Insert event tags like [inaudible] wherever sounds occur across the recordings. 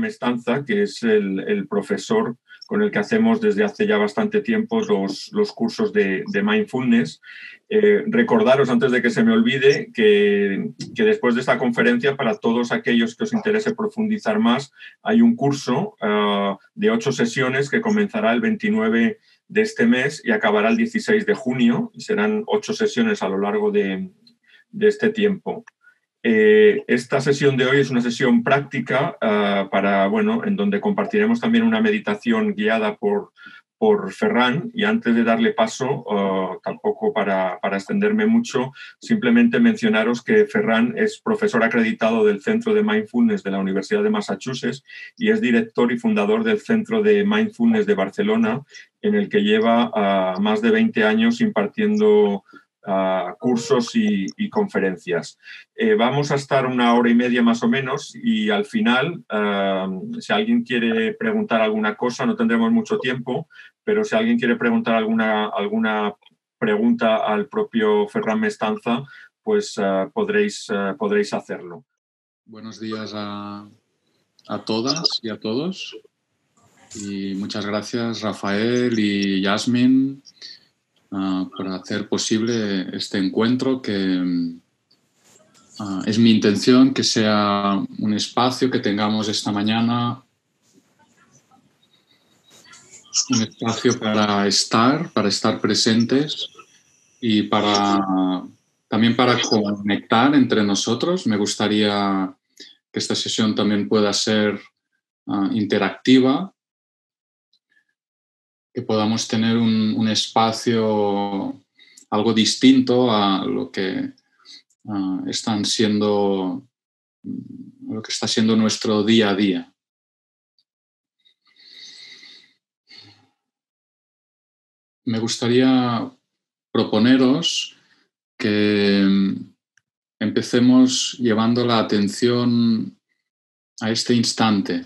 Mestanza, que es el, profesor con el que hacemos desde hace ya bastante tiempo los, cursos de, mindfulness. Eh, recordaros, antes de que se me olvide, que, que, después de esta conferencia, para todos aquellos que os interese profundizar más, hay un curso ah, de ocho sesiones que comenzará el 29 de este mes y acabará el 16 de junio. Serán ocho sesiones a lo largo de este tiempo. Eh, esta sesión de hoy es una sesión práctica ah, para, bueno, en donde compartiremos también una meditación guiada por, por Ferran. Y antes de darle paso, ah, tampoco para, para, extenderme mucho, simplemente mencionaros que Ferran es profesor acreditado del Centro de Mindfulness de la Universidad de Massachusetts y es director y fundador del Centro de Mindfulness de Barcelona, en el que lleva ah, más de 20 años impartiendo cursos y, conferencias. Eh, vamos a estar una hora y media más o menos y al final, si alguien quiere preguntar alguna cosa, no tendremos mucho tiempo, pero si alguien quiere preguntar alguna, alguna pregunta al propio Ferran Mestanza, pues ah, podréis, ah, podréis hacerlo. Buenos días a, a todas y a todos. Y muchas gracias, Rafael y Yasmin Ah, para hacer posible este encuentro que ah, es mi intención que sea un espacio que tengamos esta mañana, un espacio para estar, para estar presentes y para también para conectar entre nosotros. Me gustaría que esta sesión también pueda ser ah, interactiva que podamos tener un, espacio algo distinto a lo que están siendo lo que está siendo nuestro día a día. Me gustaría proponeros que empecemos llevando la atención a este instante,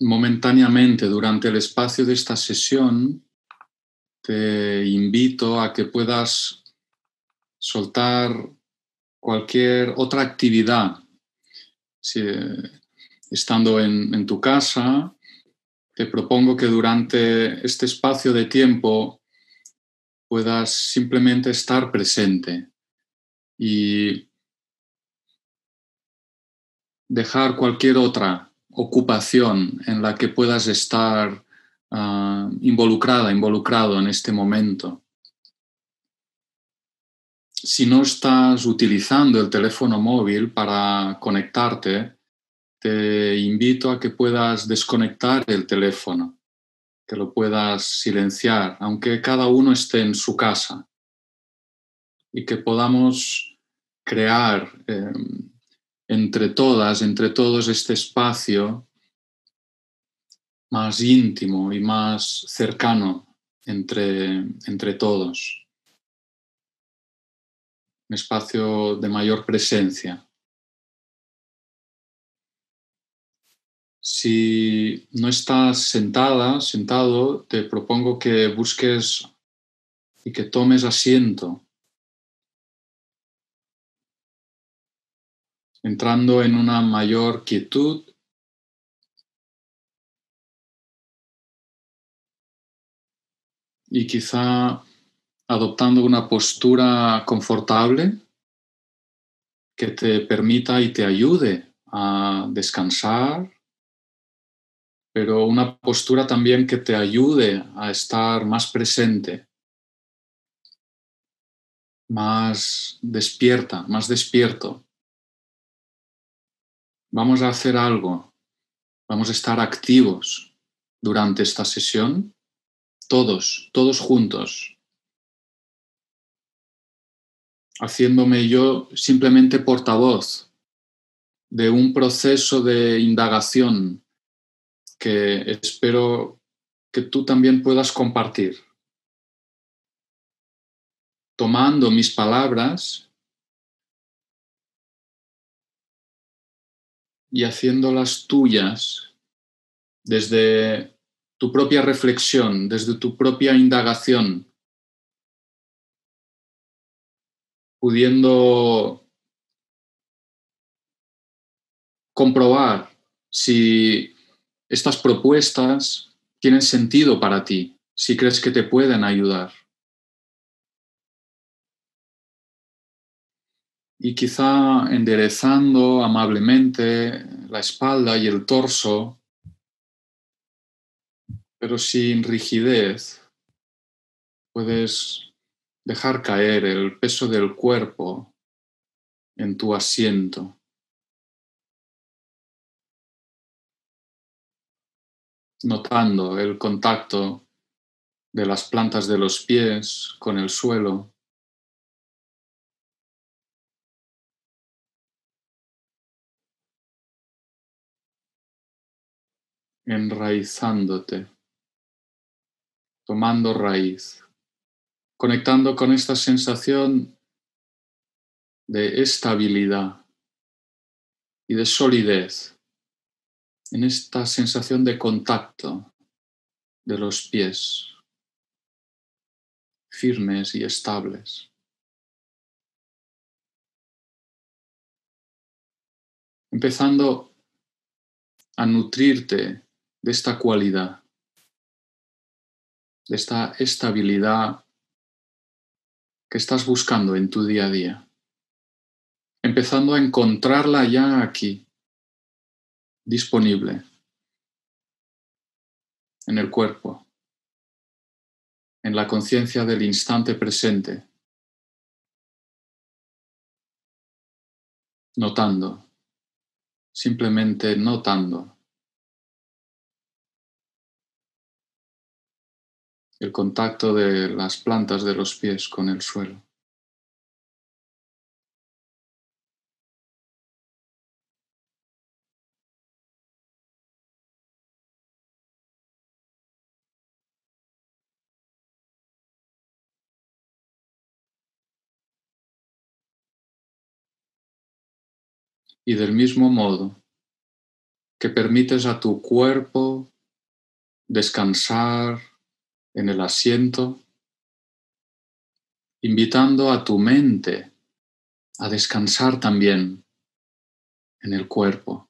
momentáneamente durante el espacio de esta sesión, te invito a que puedas soltar cualquier otra actividad. Si, estando en, en tu casa, te propongo que durante este espacio de tiempo puedas simplemente estar presente y dejar cualquier otra ocupación en la que puedas estar ah, involucrada, involucrado en este momento. Si no estás utilizando el teléfono móvil para conectarte, te invito a que puedas desconectar el teléfono, que lo puedas silenciar, aunque cada uno esté en su casa, y que podamos crear em, entre todas, entre todos este espacio más íntimo y más cercano entre, entre todos. Un espacio de mayor presencia. Si no estás sentada, sentado, te propongo que busques y que tomes asiento entrando en una mayor quietud. Y quizá adoptando una postura confortable que te permita y te ayude a descansar, pero una postura también que te ayude a estar más presente, más despierta, más despierto vamos a hacer algo, vamos a estar activos durante esta sesión, todos, todos juntos, haciéndome yo simplemente portavoz de un proceso de indagación que espero que tú también puedas compartir. Tomando mis palabras y haciéndolas tuyas desde tu propia reflexión, desde tu propia indagación, pudiendo comprobar si estas propuestas tienen sentido para ti, si crees que te pueden ayudar. Y quizá enderezando amablemente la espalda y el torso, pero sin rigidez, puedes dejar caer el peso del cuerpo en tu asiento. notando el contacto de las plantas de los pies con el suelo. Enraizándote, tomando raíz, conectando con esta sensación de estabilidad y de solidez en esta sensación de contacto de los pies firmes y estables. Empezando a nutrirte de esta cualidad, de esta estabilidad que estás buscando en tu día a día. Empezando a encontrarla ya aquí, disponible en el cuerpo, en la conciencia del instante presente, notando, simplemente notando el contacto de las plantas de los pies con el suelo. y del mismo modo que permites a tu cuerpo descansar en el asiento, invitando a tu mente a descansar también en el cuerpo.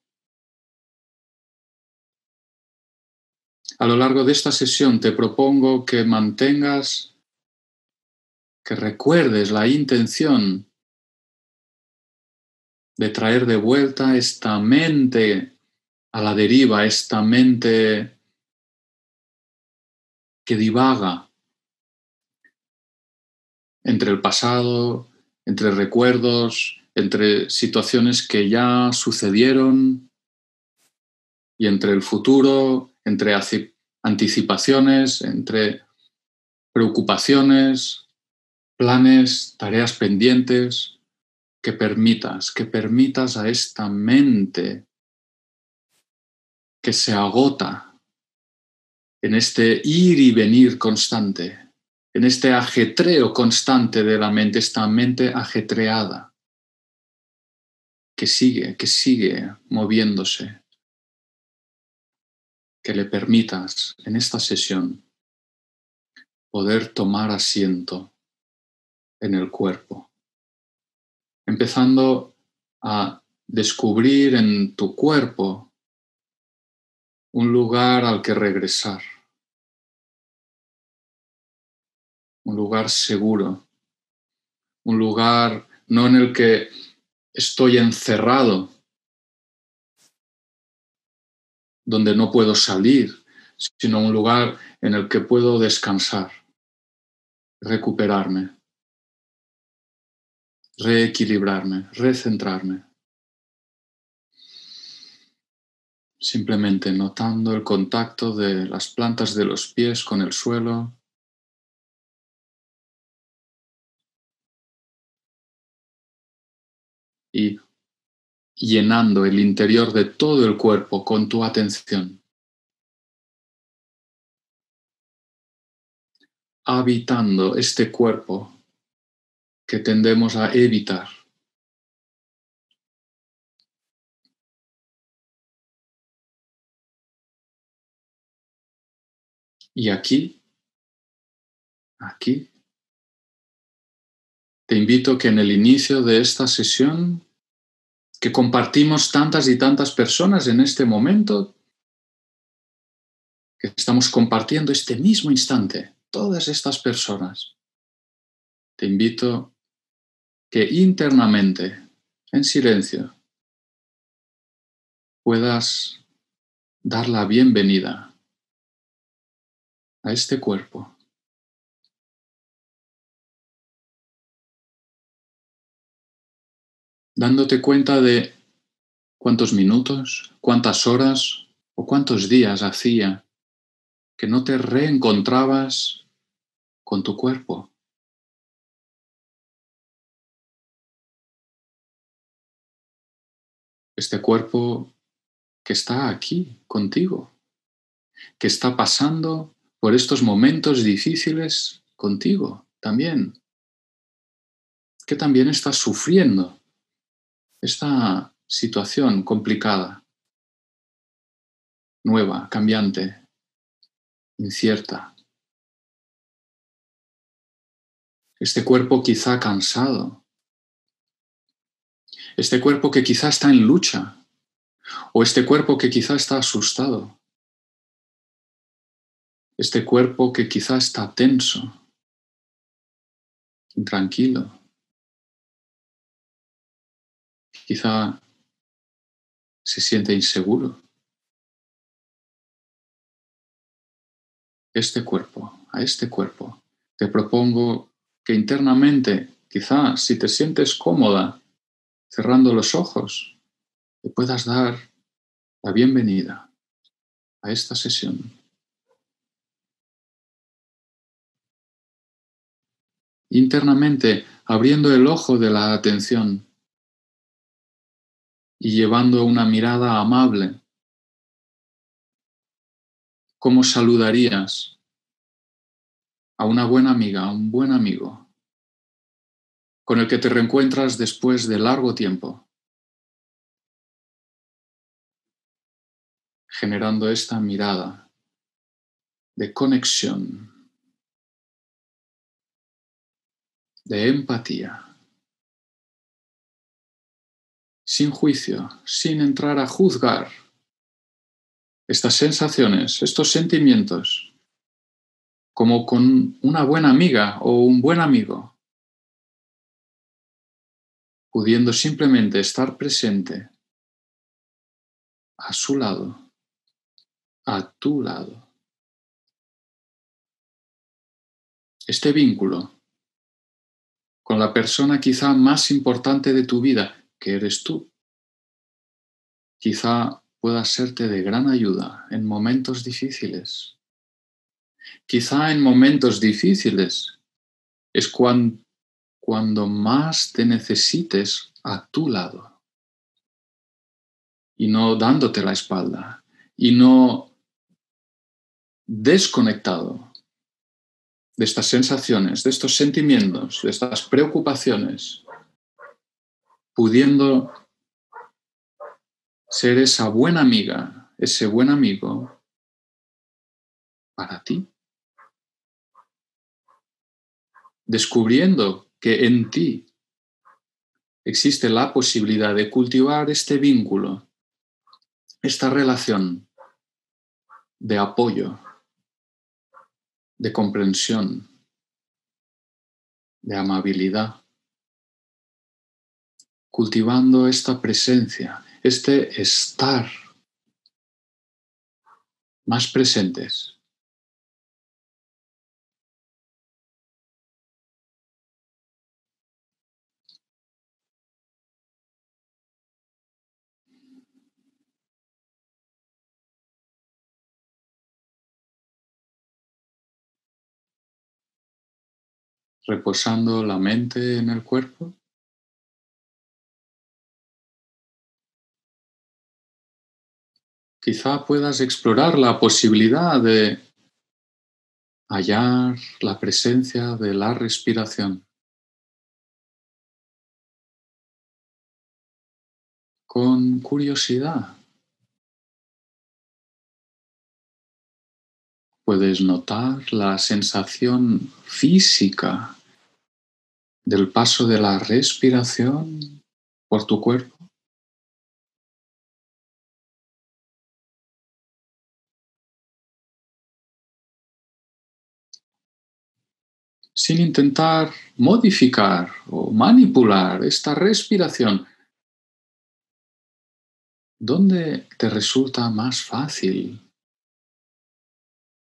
A lo largo de esta sesión te propongo que mantengas, que recuerdes la intención de traer de vuelta esta mente a la deriva, esta mente que divaga entre el pasado, entre recuerdos, entre situaciones que ya sucedieron y entre el futuro, entre anticipaciones, entre preocupaciones, planes, tareas pendientes que permitas, que permitas a esta mente que se agota en este ir y venir constante, en este ajetreo constante de la mente, esta mente ajetreada, que sigue, que sigue moviéndose, que le permitas en esta sesión poder tomar asiento en el cuerpo empezando a descubrir en tu cuerpo un lugar al que regresar, un lugar seguro, un lugar no en el que estoy encerrado, donde no puedo salir, sino un lugar en el que puedo descansar, recuperarme reequilibrarme, recentrarme. Simplemente notando el contacto de las plantas de los pies con el suelo. Y llenando el interior de todo el cuerpo con tu atención. Habitando este cuerpo que tendemos a evitar. Y aquí, aquí, te invito que en el inicio de esta sesión que compartimos tantas y tantas personas en este momento, que estamos compartiendo este mismo instante, todas estas personas. Te invito que internamente, en silencio, puedas dar la bienvenida a este cuerpo. Dándote cuenta de cuántos minutos, cuántas horas o cuántos días hacía que no te reencontrabas con tu cuerpo. Este cuerpo que está aquí contigo, que está pasando por estos momentos difíciles contigo también, que también está sufriendo esta situación complicada, nueva, cambiante, incierta. Este cuerpo quizá cansado, este cuerpo que quizá está en lucha, o este cuerpo que quizá está asustado, este cuerpo que quizá está tenso, intranquilo, quizá se siente inseguro. Este cuerpo, a este cuerpo, te propongo que internamente, quizá si te sientes cómoda, cerrando los ojos, te puedas dar la bienvenida a esta sesión. Internamente, abriendo el ojo de la atención y llevando una mirada amable. ¿Cómo saludarías a una buena amiga, a un buen amigo, con el que te reencuentras después de largo tiempo? generando esta mirada de conexión, de empatía, sin juicio, sin entrar a juzgar estas sensaciones, estos sentimientos, como con una buena amiga o un buen amigo, pudiendo simplemente estar presente a su lado a tu lado. Este vínculo con la persona quizá más importante de tu vida, que eres tú, quizá pueda serte de gran ayuda en momentos difíciles. Quizá en momentos difíciles es cuando, cuando más te necesites a tu lado y no dándote la espalda y no desconectado de estas sensaciones, de estos sentimientos, de estas preocupaciones, pudiendo ser esa buena amiga, ese buen amigo para ti. Descubriendo que en ti existe la posibilidad de cultivar este vínculo, esta relación de apoyo, de comprensión, de amabilidad, cultivando esta presencia, este estar más presentes. Reposando la mente en el cuerpo. Quizá puedas explorar la posibilidad de hallar la presencia de la respiración. Con curiosidad. puedes notar la sensación física del paso de la respiración por tu cuerpo. sin intentar modificar o manipular esta respiración, ¿dónde te resulta más fácil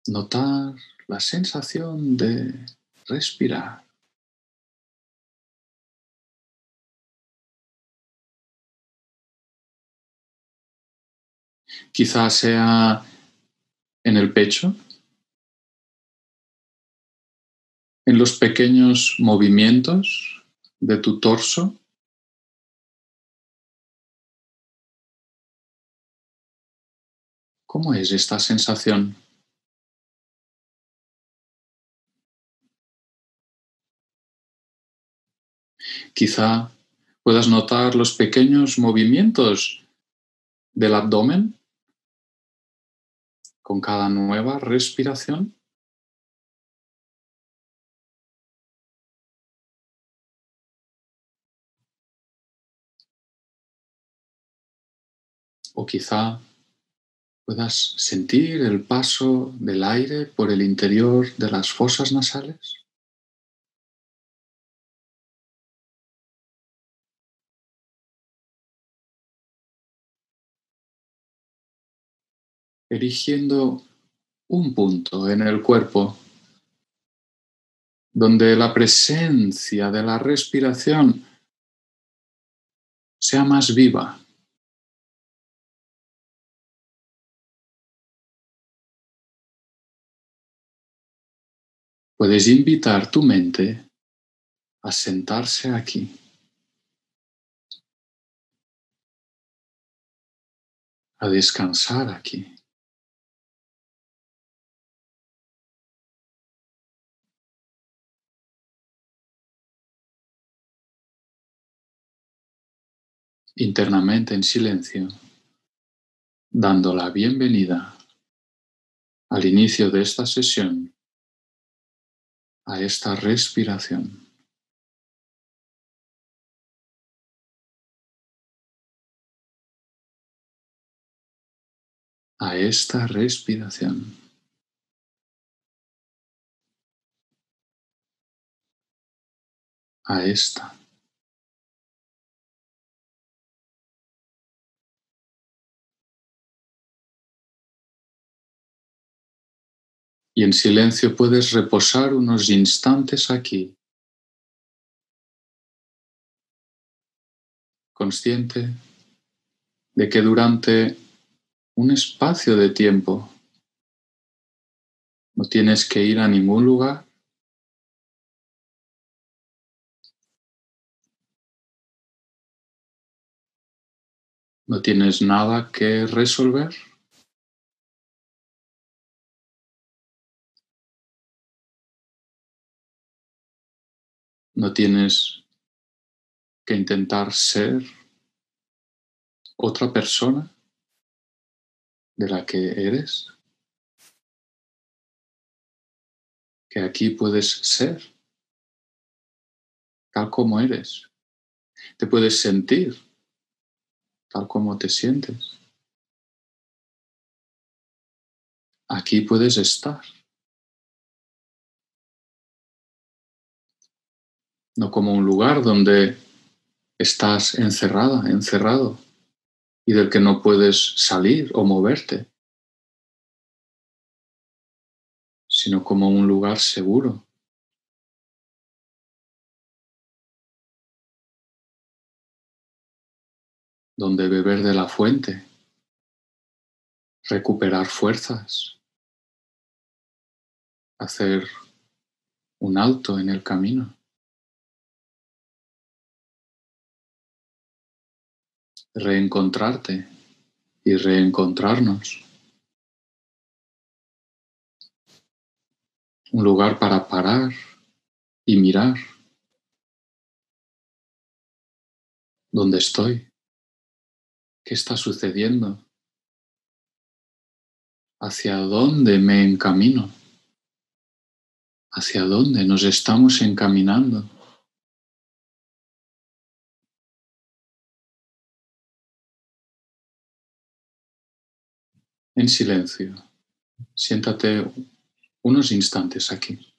notar la sensación de respirar? Quizás sea en el pecho, en los pequeños movimientos de tu torso. ¿Cómo es esta sensación? Quizá puedas notar los pequeños movimientos del abdomen con cada nueva respiración. O quizá puedas sentir el paso del aire por el interior de las fosas nasales. Erigiendo un punto en el cuerpo donde la presencia de la respiración sea más viva. Puedes invitar tu mente a sentarse aquí. A descansar aquí. Internamente en silencio, dando la bienvenida al inicio de esta sesión a esta respiración. a esta respiración. A esta. Y en silencio puedes reposar unos instantes aquí, consciente de que durante un espacio de tiempo no tienes que ir a ningún lugar. No tienes nada que resolver. No tienes que intentar ser otra persona de la que eres. Que aquí puedes ser tal como eres. Te puedes sentir tal como te sientes. Aquí puedes estar. No como un lugar donde estás encerrada, encerrado y del que no puedes salir o moverte, sino como un lugar seguro. donde beber de la fuente, recuperar fuerzas, hacer un alto en el camino. Reencontrarte y reencontrarnos. Un lugar para parar y mirar dónde estoy, qué está sucediendo, hacia dónde me encamino, hacia dónde nos estamos encaminando. En silencio. Siéntate unos instantes aquí.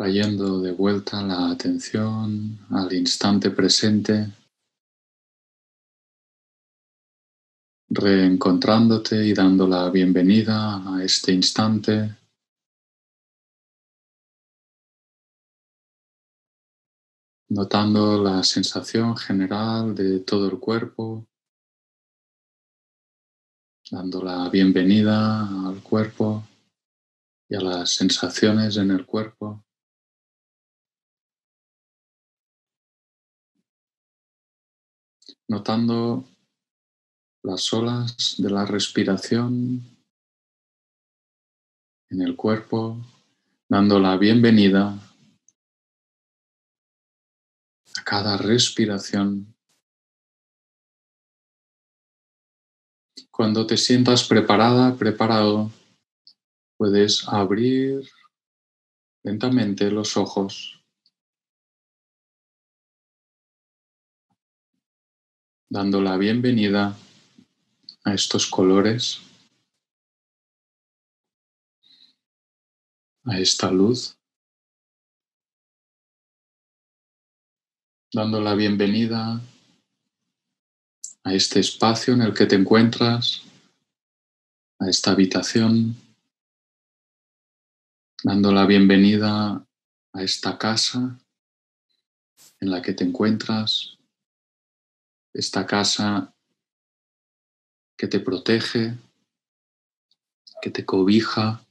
Trayendo de vuelta la atención al instante presente, reencontrándote y dando la bienvenida a este instante. Notando la sensación general de todo el cuerpo, dando la bienvenida al cuerpo y a las sensaciones en el cuerpo. Notando las olas de la respiración en el cuerpo, dando la bienvenida a cada respiración. Cuando te sientas preparada, preparado, puedes abrir lentamente los ojos, dando la bienvenida a estos colores, a esta luz, dando la bienvenida a este espacio en el que te encuentras, a esta habitación, dando la bienvenida a esta casa en la que te encuentras, esta casa que te protege, que te cobija.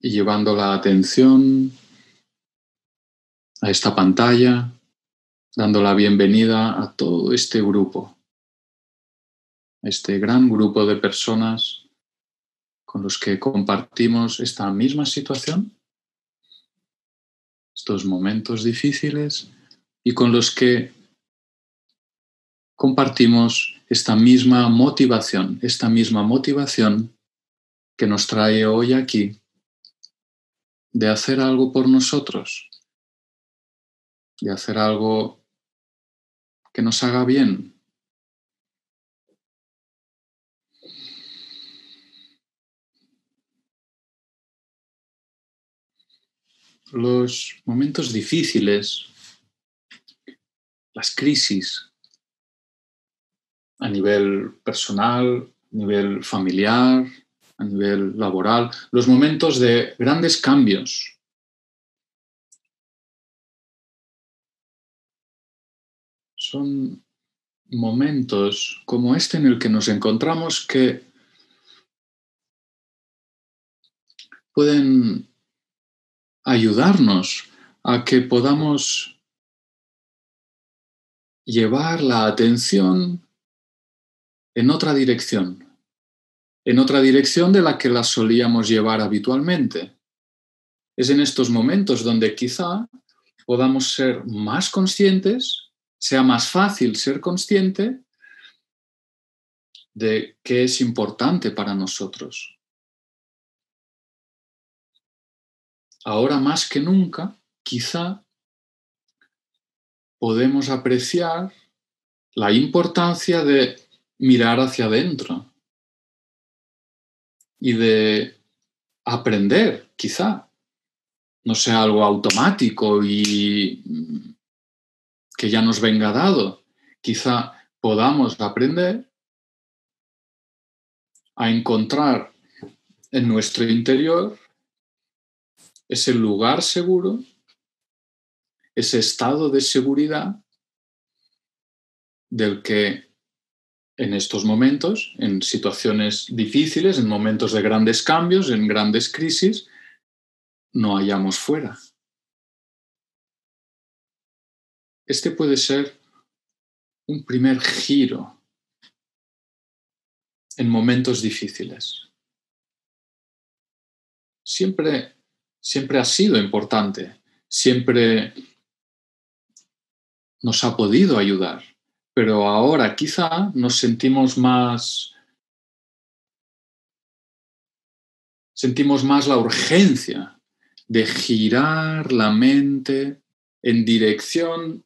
Y llevando la atención a esta pantalla, dando la bienvenida a todo este grupo, este gran grupo de personas con los que compartimos esta misma situación, estos momentos difíciles y con los que compartimos esta misma motivación, esta misma motivación que nos trae hoy aquí de hacer algo por nosotros, de hacer algo que nos haga bien. Los momentos difíciles las crisis a nivel personal, a nivel familiar, a nivel laboral, los momentos de grandes cambios. Son momentos como este en el que nos encontramos que pueden ayudarnos a que podamos llevar la atención en otra dirección, en otra dirección de la que la solíamos llevar habitualmente. Es en estos momentos donde quizá podamos ser más conscientes, sea más fácil ser consciente de qué es importante para nosotros. Ahora más que nunca, quizá podemos apreciar la importancia de mirar hacia adentro y de aprender, quizá. No sea algo automático y que ya nos venga dado. Quizá podamos aprender a encontrar en nuestro interior ese lugar seguro ese estado de seguridad del que en estos momentos, en situaciones difíciles, en momentos de grandes cambios, en grandes crisis, no hayamos fuera. Este puede ser un primer giro en momentos difíciles. Siempre, siempre ha sido importante, siempre nos ha podido ayudar, pero ahora quizá nos sentimos más, sentimos más la urgencia de girar la mente en dirección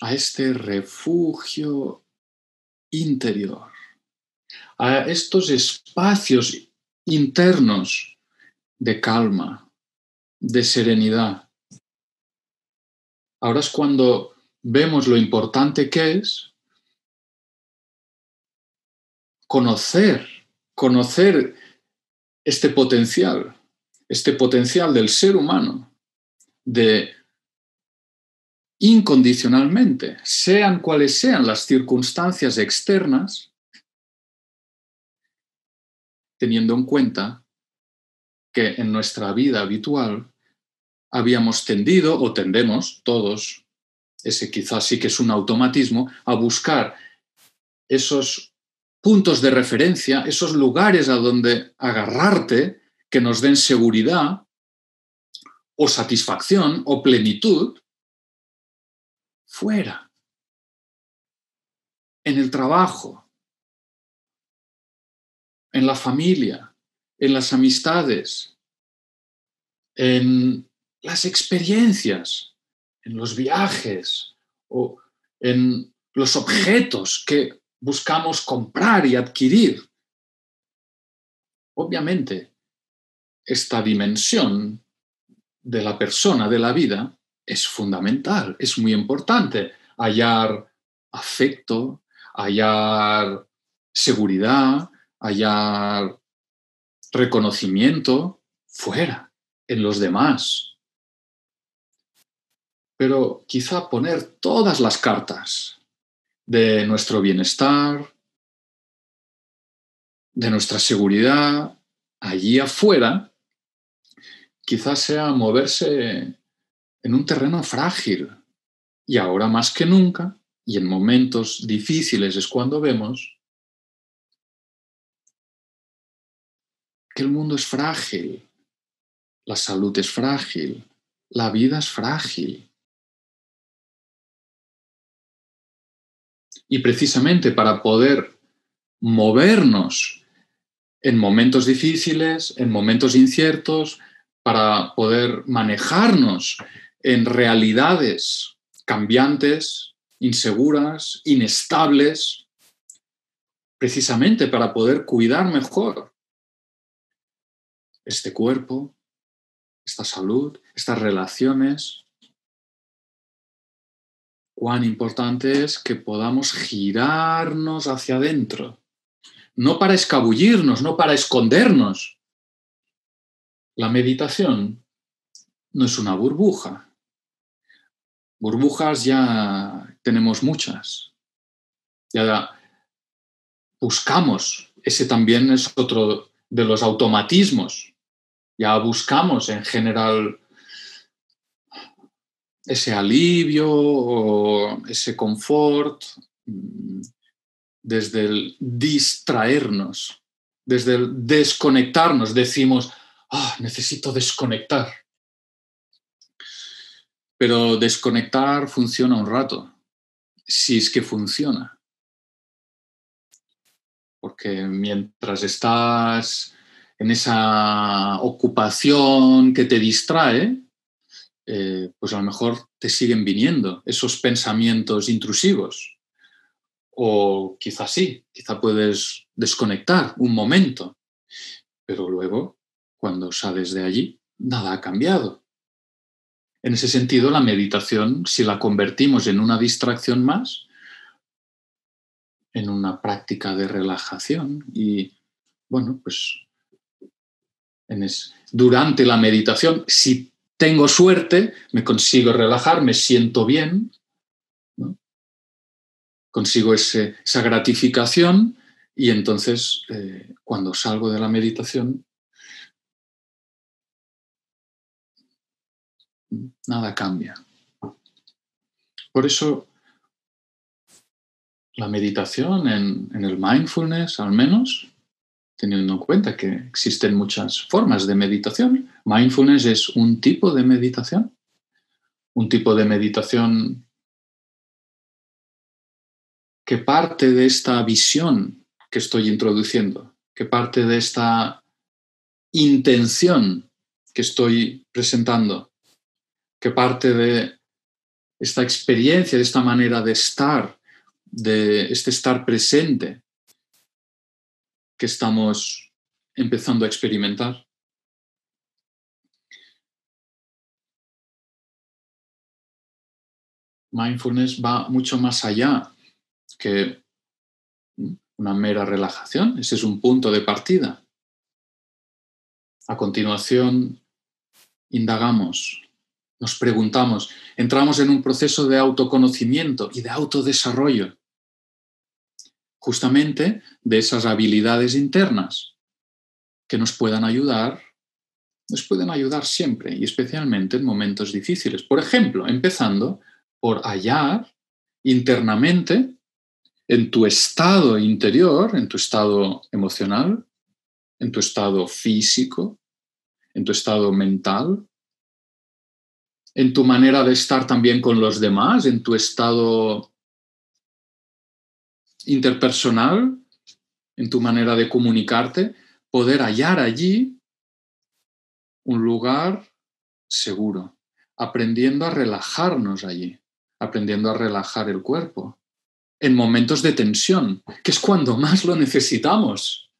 a este refugio interior, a estos espacios internos de calma, de serenidad. Ahora es cuando vemos lo importante que es conocer, conocer este potencial, este potencial del ser humano de incondicionalmente, sean cuales sean las circunstancias externas, teniendo en cuenta que en nuestra vida habitual habíamos tendido o tendemos todos, ese quizás sí que es un automatismo, a buscar esos puntos de referencia, esos lugares a donde agarrarte que nos den seguridad o satisfacción o plenitud fuera, en el trabajo, en la familia, en las amistades, en las experiencias, en los viajes o en los objetos que buscamos comprar y adquirir. Obviamente, esta dimensión de la persona, de la vida, es fundamental, es muy importante hallar afecto, hallar seguridad, hallar reconocimiento fuera, en los demás. Pero quizá poner todas las cartas de nuestro bienestar, de nuestra seguridad, allí afuera, quizás sea moverse en un terreno frágil. Y ahora más que nunca, y en momentos difíciles es cuando vemos que el mundo es frágil, la salud es frágil, la vida es frágil. Y precisamente para poder movernos en momentos difíciles, en momentos inciertos, para poder manejarnos en realidades cambiantes, inseguras, inestables, precisamente para poder cuidar mejor este cuerpo, esta salud, estas relaciones. Cuán importante es que podamos girarnos hacia adentro, no para escabullirnos, no para escondernos. La meditación no es una burbuja, Burbujas ya tenemos muchas. Ya buscamos, ese también es otro de los automatismos. Ya buscamos en general ese alivio o ese confort mm, desde el distraernos, desde el desconectarnos. Decimos, ah, necesito desconectar. Pero desconectar funciona un rato, si es que funciona. Porque mientras estás en esa ocupación que te distrae, eh, pues a lo mejor te siguen viniendo esos pensamientos intrusivos. O quizás sí, quizá puedes desconectar un momento, pero luego, cuando sales de allí, nada ha cambiado. En ese sentido, la meditación, si la convertimos en una distracción más, en una práctica de relajación y, bueno, pues durante la meditación, si tengo suerte, me consigo relajar, me siento bien, consigo esa gratificación y entonces eh, cuando salgo de la meditación nada cambia. Por eso la meditación en, el mindfulness, al menos, teniendo en cuenta que existen muchas formas de meditación, mindfulness es un tipo de meditación, un tipo de meditación que parte de esta visión que estoy introduciendo, que parte de esta intención que estoy presentando que parte de esta experiencia, de esta manera de estar, de este estar presente, que estamos empezando a experimentar. Mindfulness va mucho más allá que una mera relajación. Ese es un punto de partida. A continuación, indagamos, nos preguntamos, entramos en un proceso de autoconocimiento y de autodesarrollo, justamente de esas habilidades internas que nos puedan ayudar, nos pueden ayudar siempre y especialmente en momentos difíciles. Por ejemplo, empezando por hallar internamente en tu estado interior, en tu estado emocional, en tu estado físico, en tu estado mental, en tu manera de estar también con los demás, en tu estado interpersonal, en tu manera de comunicarte, poder hallar allí un lugar seguro, aprendiendo a relajarnos allí aprendiendo a relajar el cuerpo. En momentos de tensión, que es cuando más lo necesitamos.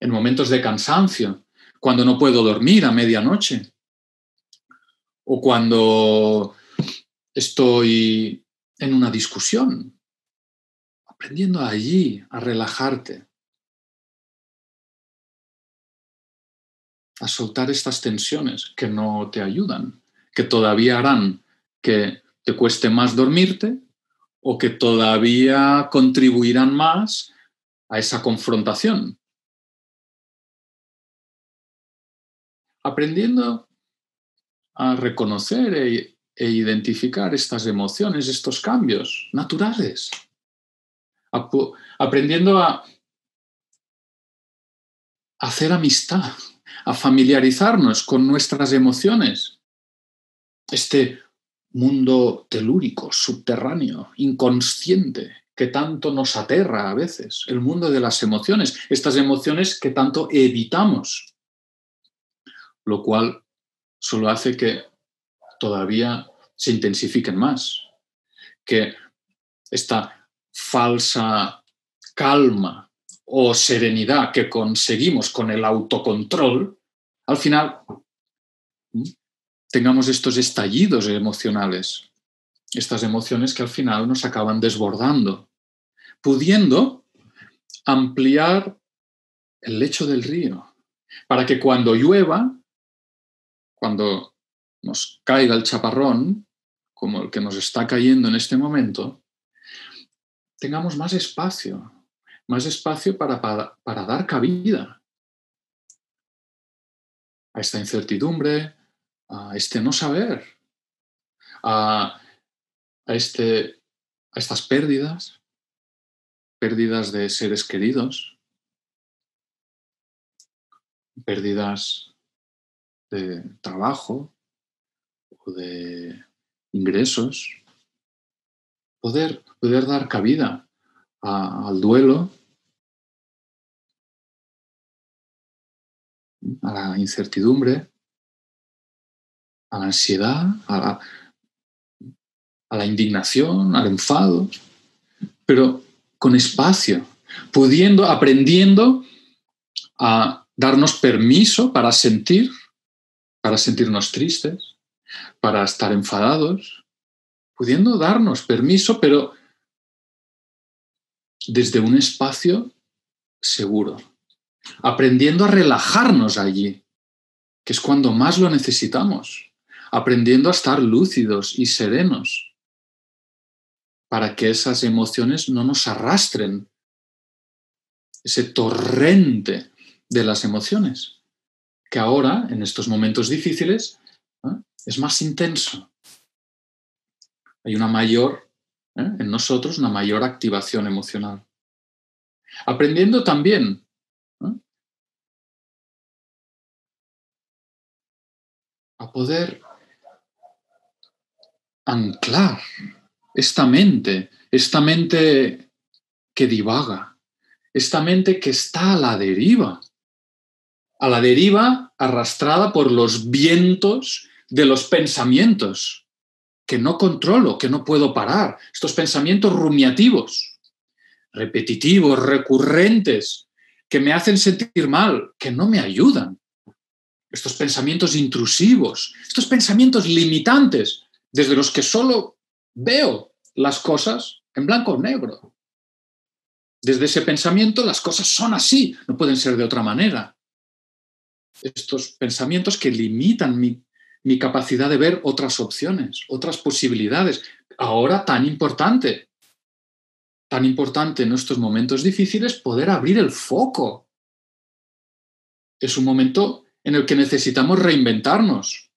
En momentos de cansancio, cuando no puedo dormir a medianoche. O cuando estoy en una discusión. Aprendiendo allí a relajarte. A soltar estas tensiones que no te ayudan, que todavía harán que te cueste más dormirte o que todavía contribuirán más a esa confrontación. Aprendiendo a reconocer e, e identificar estas emociones, estos cambios naturales. Aprendiendo a hacer amistad, a familiarizarnos con nuestras emociones. Este mundo telúrico, subterráneo, inconsciente, que tanto nos aterra a veces, el mundo de las emociones, estas emociones que tanto evitamos, lo cual solo hace que todavía se intensifiquen más, que esta falsa calma o serenidad que conseguimos con el autocontrol, al final tengamos estos estallidos emocionales, estas emociones que al final nos acaban desbordando, pudiendo ampliar el lecho del río, para que cuando llueva, cuando nos caiga el chaparrón, como el que nos está cayendo en este momento, tengamos más espacio, más espacio para, para, para dar cabida a esta incertidumbre, a este no saber, a, este, a estas pérdidas, pérdidas de seres queridos, pérdidas de trabajo o de ingresos, poder, poder dar cabida al duelo, a la incertidumbre, a la ansiedad, a la, indignación, al enfado, pero con espacio, pudiendo, aprendiendo a darnos permiso para sentir, para sentirnos tristes, para estar enfadados, pudiendo darnos permiso, pero desde un espacio seguro, aprendiendo a relajarnos allí, que es cuando más lo necesitamos aprendiendo a estar lúcidos y serenos para que esas emociones no nos arrastren, ese torrente de las emociones, que ahora, en estos momentos difíciles, es más intenso. Hay una mayor, ¿eh? en nosotros, una mayor activación emocional. Aprendiendo también a poder anclar esta mente, esta mente que divaga, esta mente que está a la deriva, a la deriva arrastrada por los vientos de los pensamientos, que no controlo, que no puedo parar, estos pensamientos rumiativos, repetitivos, recurrentes, que me hacen sentir mal, que no me ayudan. Estos pensamientos intrusivos, estos pensamientos limitantes, desde los que solo veo las cosas en blanco o negro. Desde ese pensamiento las cosas son así, no pueden ser de otra manera. Estos pensamientos que limitan mi, mi capacidad de ver otras opciones, otras posibilidades. Ahora tan importante, tan importante en estos momentos difíciles poder abrir el foco. Es un momento en el que necesitamos reinventarnos,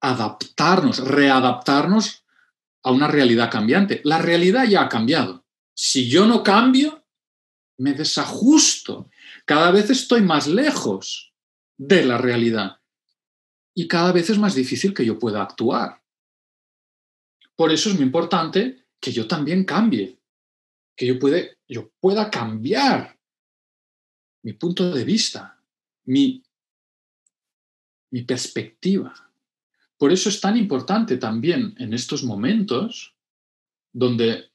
adaptarnos, readaptarnos a una realidad cambiante. La realidad ya ha cambiado. Si yo no cambio, me desajusto. Cada vez estoy más lejos de la realidad y cada vez es más difícil que yo pueda actuar. Por eso es muy importante que yo también cambie, que yo, puede, yo pueda cambiar mi punto de vista, mi, mi perspectiva. Por eso es tan importante también en estos momentos donde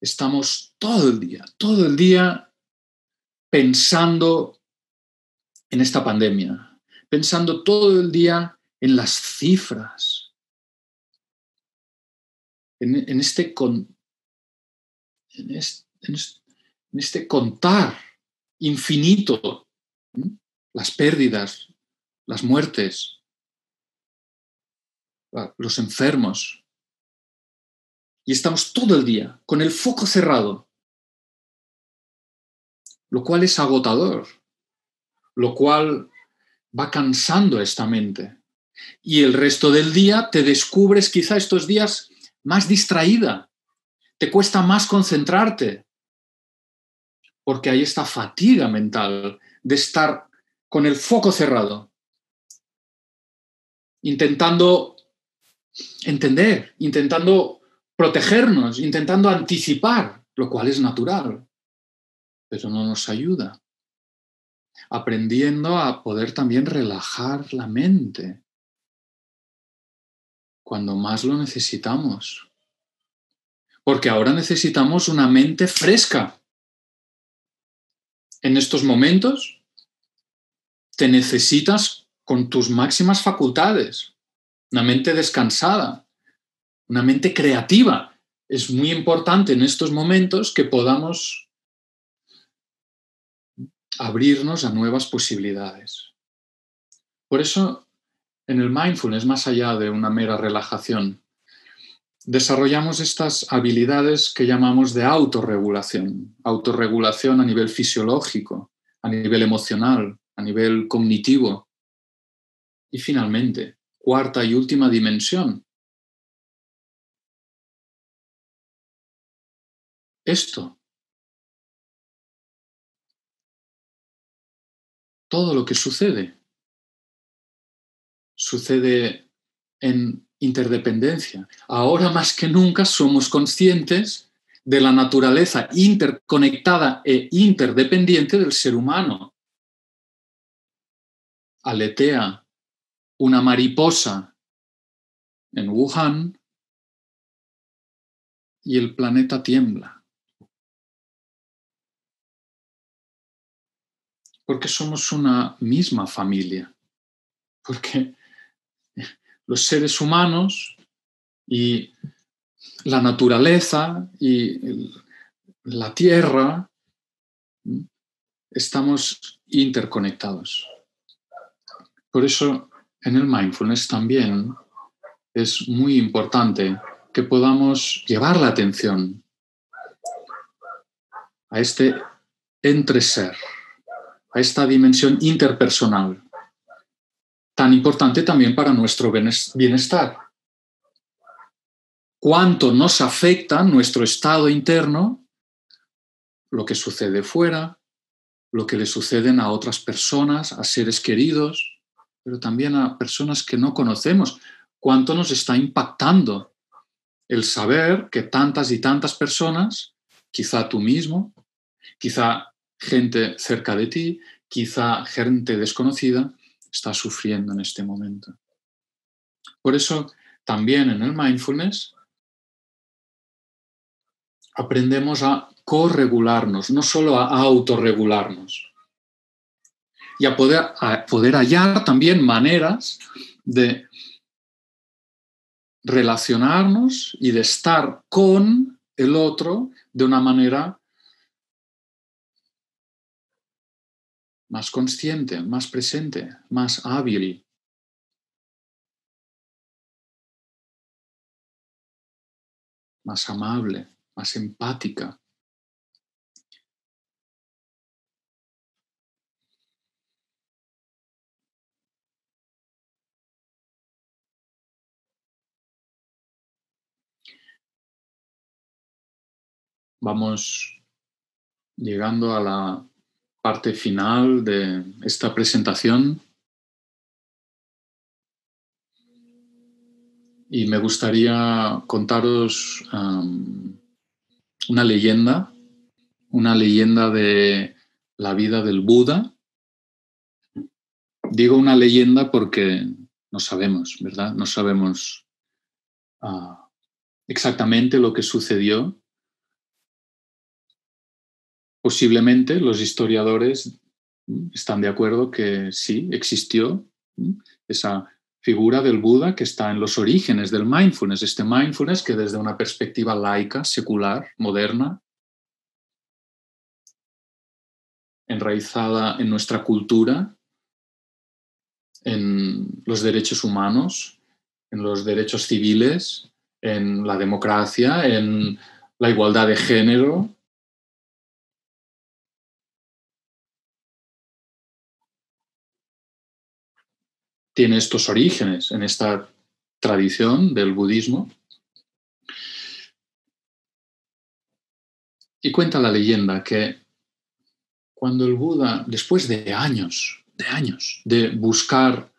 estamos todo el día, todo el día pensando en esta pandemia, pensando todo el día en las cifras, en, este, en, este, contar infinito las pérdidas, las muertes, los enfermos. Y estamos todo el día con el foco cerrado, lo cual es agotador, lo cual va cansando esta mente. Y el resto del día te descubres quizá estos días más distraída, te cuesta más concentrarte, porque hay esta fatiga mental de estar con el foco cerrado, intentando entender, intentando protegernos, intentando anticipar, lo cual es natural, pero no nos ayuda aprendiendo a poder también relajar la mente cuando más lo necesitamos. Porque ahora necesitamos una mente fresca. En estos momentos te necesitas con tus máximas facultades, una mente descansada, una mente creativa. Es muy importante en estos momentos que podamos abrirnos a nuevas posibilidades. Por eso, en el mindfulness, más allá de una mera relajación, desarrollamos estas habilidades que llamamos de autorregulación, autorregulación a nivel fisiológico, a nivel emocional, a nivel cognitivo. Y finalmente, cuarta y última dimensión. Esto, todo lo que sucede. Sucede en interdependencia. Ahora más que nunca somos conscientes de la naturaleza interconectada e interdependiente del ser humano. Aletea una mariposa en Wuhan y el planeta tiembla. Porque somos una misma familia, porque los seres humanos y la naturaleza y la tierra estamos interconectados. Por eso en el mindfulness también es muy importante que podamos llevar la atención a este entreser a esta dimensión interpersonal, tan importante también para nuestro bienestar. Cuánto nos afecta nuestro estado interno, lo que sucede fuera, lo que le suceden a otras personas, a seres queridos, pero también a personas que no conocemos. Cuánto nos está impactando el saber que tantas y tantas personas, quizá tú mismo, quizá gente cerca de ti, quizá gente desconocida, está sufriendo en este momento. Por eso, también en el mindfulness, aprendemos a corregularnos, no solo a autorregularnos. Y a poder, a poder hallar también maneras de relacionarnos y de estar con el otro de una manera más consciente, más presente, más hábil. más amable, más empática. Vamos llegando a la parte final de esta presentación y me gustaría contaros una leyenda, una leyenda de la vida del Buda. Digo una leyenda porque no sabemos, ¿verdad? No sabemos ah, exactamente lo que sucedió Posiblemente los historiadores están de acuerdo que sí, existió esa figura del Buda que está en los orígenes del mindfulness, este mindfulness que desde una perspectiva laica, secular, moderna, enraizada en nuestra cultura, en los derechos humanos, en los derechos civiles, en la democracia, en la igualdad de género, tiene estos orígenes en esta tradición del budismo. Y cuenta la leyenda que cuando el Buda, después de años, de años, de buscar,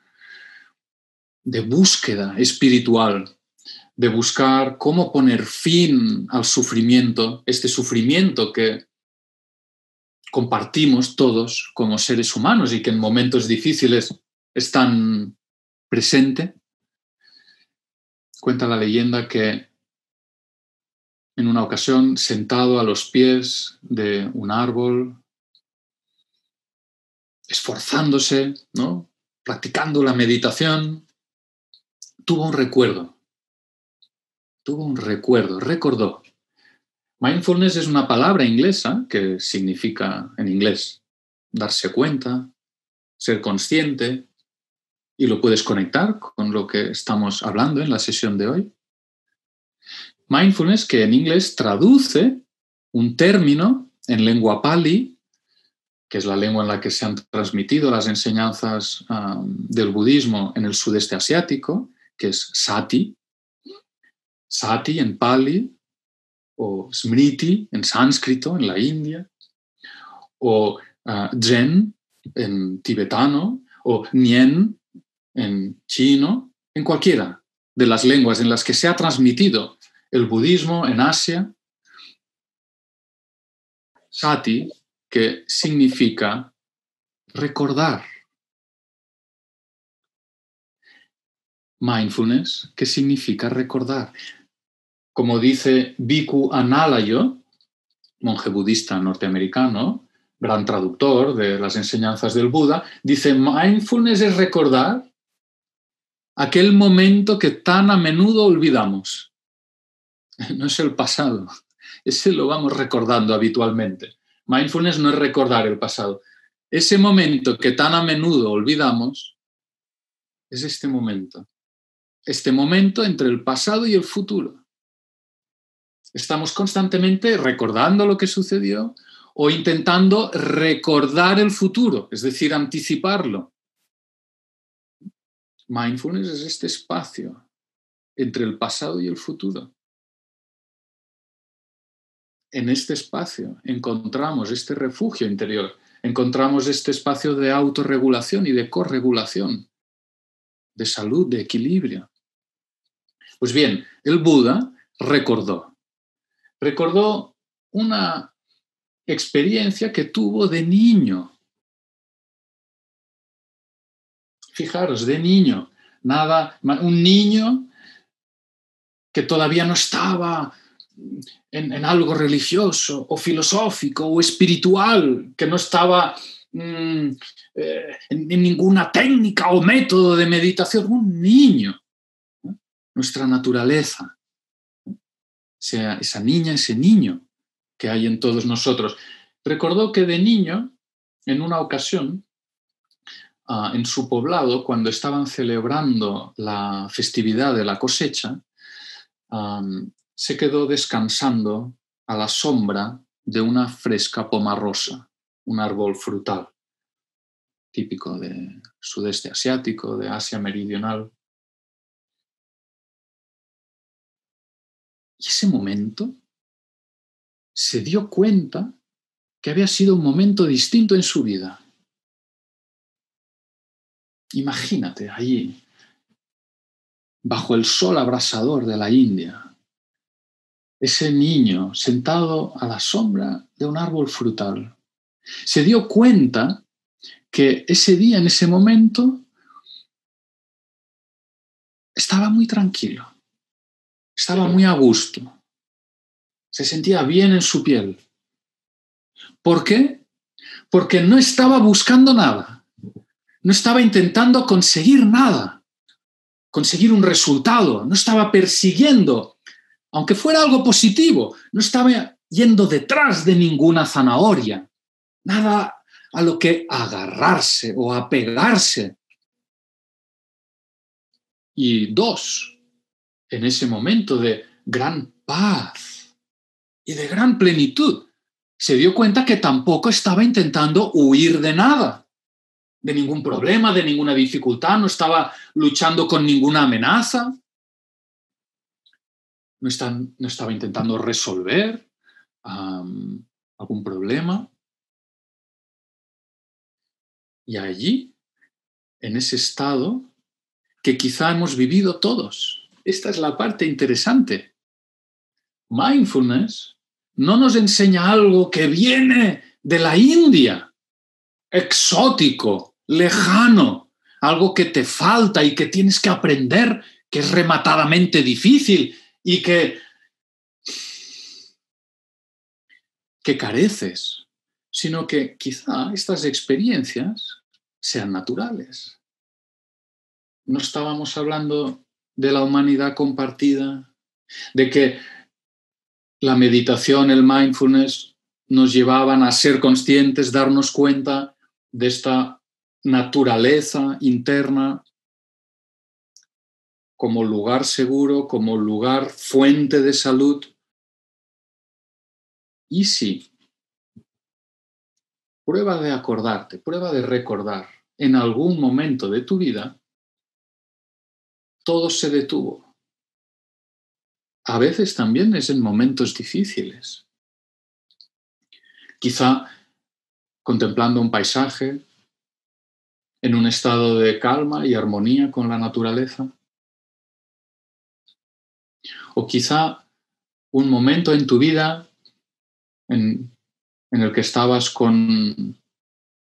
de búsqueda espiritual, de buscar cómo poner fin al sufrimiento, este sufrimiento que compartimos todos como seres humanos y que en momentos difíciles es tan presente. Cuenta la leyenda que en una ocasión, sentado a los pies de un árbol, esforzándose, ¿no? practicando la meditación, tuvo un recuerdo. Tuvo un recuerdo, recordó. Mindfulness es una palabra inglesa que significa en inglés darse cuenta, ser consciente, y lo puedes conectar con lo que estamos hablando en la sesión de hoy. Mindfulness, que en inglés traduce un término en lengua pali, que es la lengua en la que se han transmitido las enseñanzas del budismo en el sudeste asiático, que es sati. Sati en pali, o smriti en sánscrito, en la India, o zen en tibetano, o nien en chino, en cualquiera de las lenguas en las que se ha transmitido el budismo en Asia, sati, que significa recordar. Mindfulness, que significa recordar. Como dice Bhikkhu Analayo, monje budista norteamericano, gran traductor de las enseñanzas del Buda, dice, mindfulness es recordar aquel momento que tan a menudo olvidamos. [laughs] No es el pasado, [laughs] ese lo vamos recordando habitualmente. Mindfulness no es recordar el pasado. Ese momento que tan a menudo olvidamos es este momento. Este momento entre el pasado y el futuro. Estamos constantemente recordando lo que sucedió o intentando recordar el futuro, es decir, anticiparlo. Mindfulness es este espacio entre el pasado y el futuro. En este espacio encontramos este refugio interior, encontramos este espacio de autorregulación y de corregulación, de salud, de equilibrio. Pues bien, el Buda recordó, recordó una experiencia que tuvo de niño Fijaros, de niño, nada, un niño que todavía no estaba en, algo religioso o filosófico o espiritual, que no estaba mm, eh, en, ninguna técnica o método de meditación. Un niño, nuestra naturaleza, sea esa niña, ese niño que hay en todos nosotros. Recordó que de niño, en una ocasión, ah, en su poblado, cuando estaban celebrando la festividad de la cosecha, se quedó descansando a la sombra de una fresca pomarosa, un árbol frutal, típico del sudeste asiático, de Asia meridional. Y ese momento se dio cuenta que había sido un momento distinto en su vida. Imagínate allí, bajo el sol abrasador de la India, ese niño sentado a la sombra de un árbol frutal. Se dio cuenta que ese día, en ese momento, estaba muy tranquilo, estaba muy a gusto, se sentía bien en su piel. ¿Por qué? Porque no estaba buscando nada, no estaba intentando conseguir nada, conseguir un resultado, no estaba persiguiendo aunque fuera algo positivo, no estaba yendo detrás de ninguna zanahoria, nada a lo que agarrarse o apegarse. Y dos, en ese momento de gran paz y de gran plenitud, se dio cuenta que tampoco estaba intentando huir de nada, de ningún problema, de ninguna dificultad, no estaba luchando con ninguna amenaza, no, estaba intentando resolver algún problema. Y allí, en ese estado que quizá hemos vivido todos, esta es la parte interesante. Mindfulness no nos enseña algo que viene de la India, exótico, lejano, algo que te falta y que tienes que aprender, que es rematadamente difícil y que, que careces, sino que quizá estas experiencias sean naturales. No estábamos hablando de la humanidad compartida, de que la meditación, el mindfulness nos llevaban a ser conscientes, darnos cuenta de esta naturaleza interna como lugar seguro, como lugar fuente de salud. Y si, prueba de acordarte, prueba de recordar en algún momento de tu vida, todo se detuvo. A veces también es en momentos difíciles. Quizá contemplando un paisaje, en un estado de calma y armonía con la naturaleza o quizá un momento en tu vida en, el que estabas con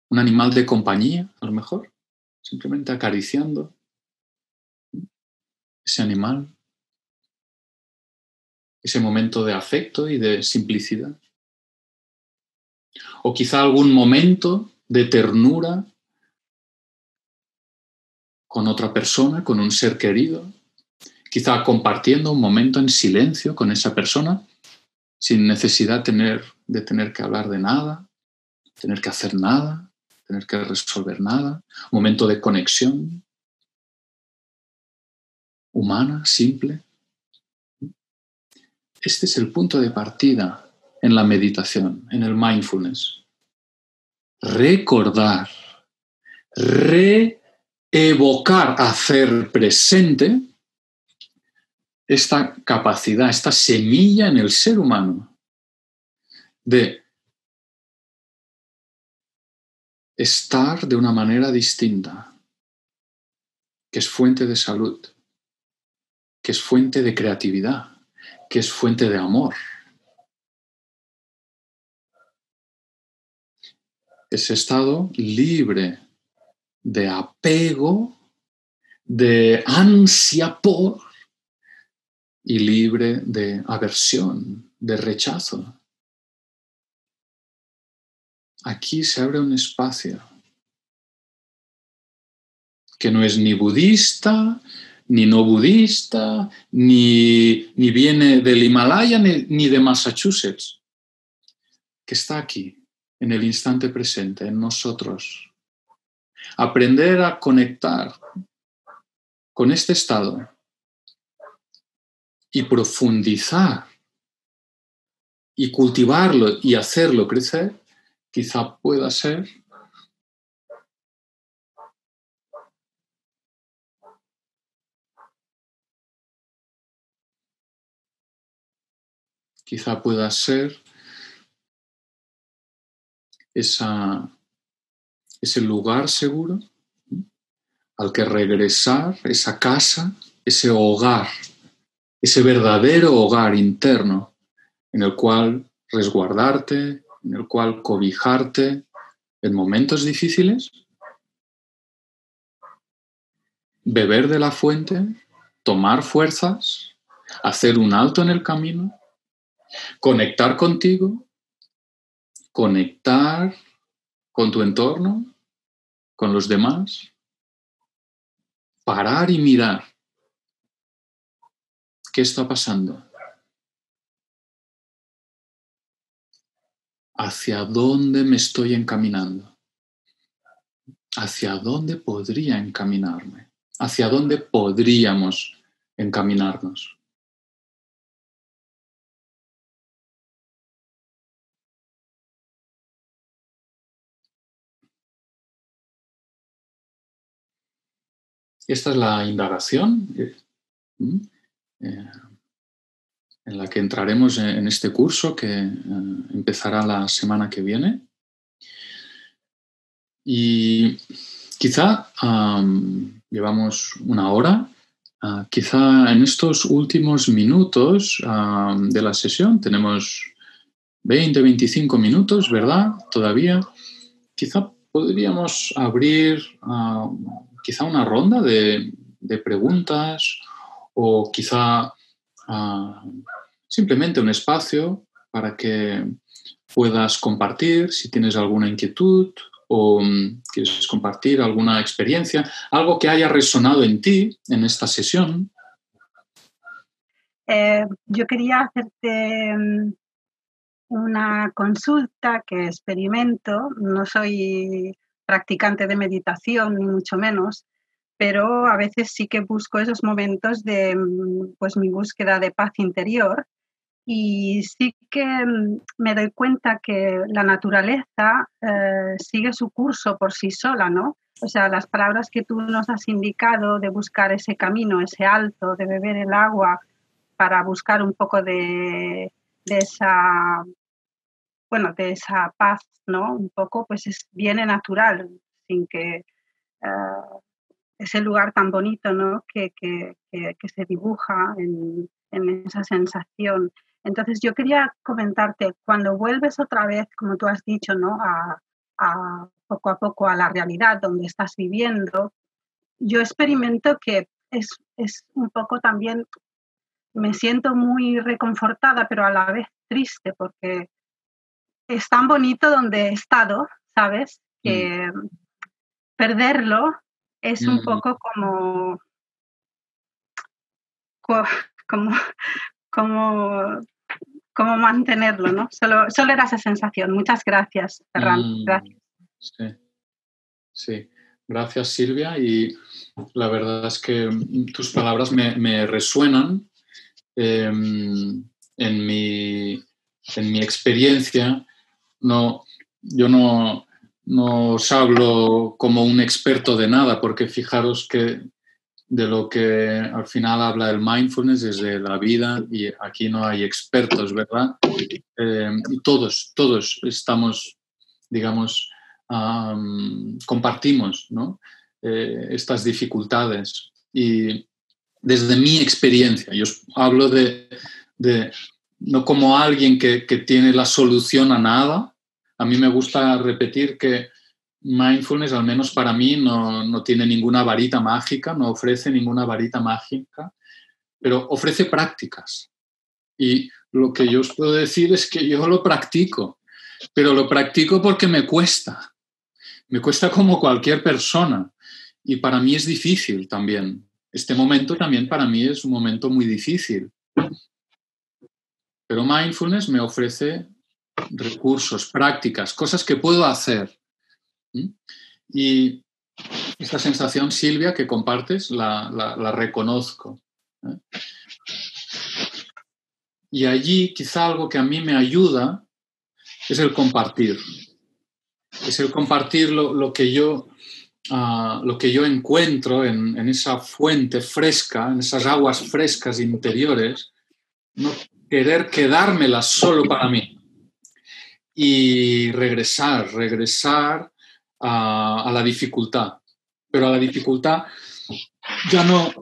un animal de compañía, a lo mejor, simplemente acariciando ese animal, ese momento de afecto y de simplicidad. O quizá algún momento de ternura con otra persona, con un ser querido, quizá compartiendo un momento en silencio con esa persona, sin necesidad de tener que hablar de nada, tener que hacer nada, tener que resolver nada, un momento de conexión humana, simple. Este es el punto de partida en la meditación, en el mindfulness. Recordar, reevocar, hacer presente esta capacidad, esta semilla en el ser humano de estar de una manera distinta, que es fuente de salud, que es fuente de creatividad, que es fuente de amor. Ese estado libre de apego, de ansia por, y libre de aversión, de rechazo. Aquí se abre un espacio que no es ni budista, ni no budista, ni, viene del Himalaya, ni de Massachusetts, que está aquí, en el instante presente, en nosotros. Aprender a conectar con este estado y profundizar y cultivarlo y hacerlo crecer, quizá pueda ser quizá pueda ser esa, ese lugar seguro al que regresar, esa casa, ese hogar, ese verdadero hogar interno en el cual resguardarte, en el cual cobijarte en momentos difíciles, beber de la fuente, tomar fuerzas, hacer un alto en el camino, conectar contigo, conectar con tu entorno, con los demás, parar y mirar qué está pasando. ¿Hacia dónde me estoy encaminando? ¿Hacia dónde podría encaminarme? ¿Hacia dónde podríamos encaminarnos? Esta es la indagación eh, eh, en la que entraremos en este curso que eh, empezará la semana que viene. Y quizá llevamos una hora, ah, quizá en estos últimos minutos de la sesión, tenemos 20, 25 minutos, ¿verdad? Todavía. Quizá podríamos abrir quizá una ronda de, preguntas o quizá ah, simplemente un espacio para que puedas compartir si tienes alguna inquietud o mm, quieres compartir alguna experiencia, algo que haya resonado en ti en esta sesión. Eh, yo quería hacerte mm, una consulta que experimento. No soy practicante de meditación, ni mucho menos, pero a veces sí que busco esos momentos de mm, pues, mi búsqueda de paz interior y sí que mm, me doy cuenta que la naturaleza eh, sigue su curso por sí sola, ¿no? O sea, las palabras que tú nos has indicado de buscar ese camino, ese alto, de beber el agua para buscar un poco de, de esa bueno, de esa paz, ¿no? Un poco, pues es, viene natural, sin que uh, ese lugar tan bonito, ¿no? Que, que, que, se dibuja en, esa sensación. Entonces yo quería comentarte, cuando vuelves otra vez, como tú has dicho, ¿no? A, a poco a poco a la realidad donde estás viviendo, yo experimento que es, es un poco también, me siento muy reconfortada, pero a la vez triste, porque es tan bonito donde he estado, ¿sabes? Que mm. perderlo es un mm. poco como, como, como, como mantenerlo, ¿no? Solo, solo era esa sensación. Muchas gracias, Ferran. Mm. Gracias. Sí. sí. Gracias, Silvia. Y la verdad es que tus palabras me, resuenan em, en, mi, en mi experiencia no, yo no, no os hablo como un experto de nada, porque fijaros que de lo que al final habla el mindfulness es de la vida y aquí no hay expertos, ¿verdad? Eh, todos, todos estamos, digamos, compartimos ¿no? Eh, estas dificultades y desde mi experiencia, yo hablo de, de no como alguien que, que tiene la solución a nada, a mí me gusta repetir que mindfulness, al menos para mí, no, tiene ninguna varita mágica, no ofrece ninguna varita mágica. pero ofrece prácticas. Y lo que yo os puedo decir es que yo lo practico, pero lo practico porque me cuesta. Me cuesta como cualquier persona. Y para mí es difícil también. Este momento también para mí es un momento muy difícil. Pero mindfulness me ofrece recursos, prácticas, cosas que puedo hacer. Y esta sensación, Silvia, que compartes, la, reconozco. ¿eh? Y allí quizá algo que a mí me ayuda es el compartir. Es el compartir lo, que, yo, ah, lo que yo encuentro en, en, esa fuente fresca, en esas aguas frescas interiores, no querer quedármelas solo para mí. Y regresar, regresar a, la dificultad, pero a la dificultad ya no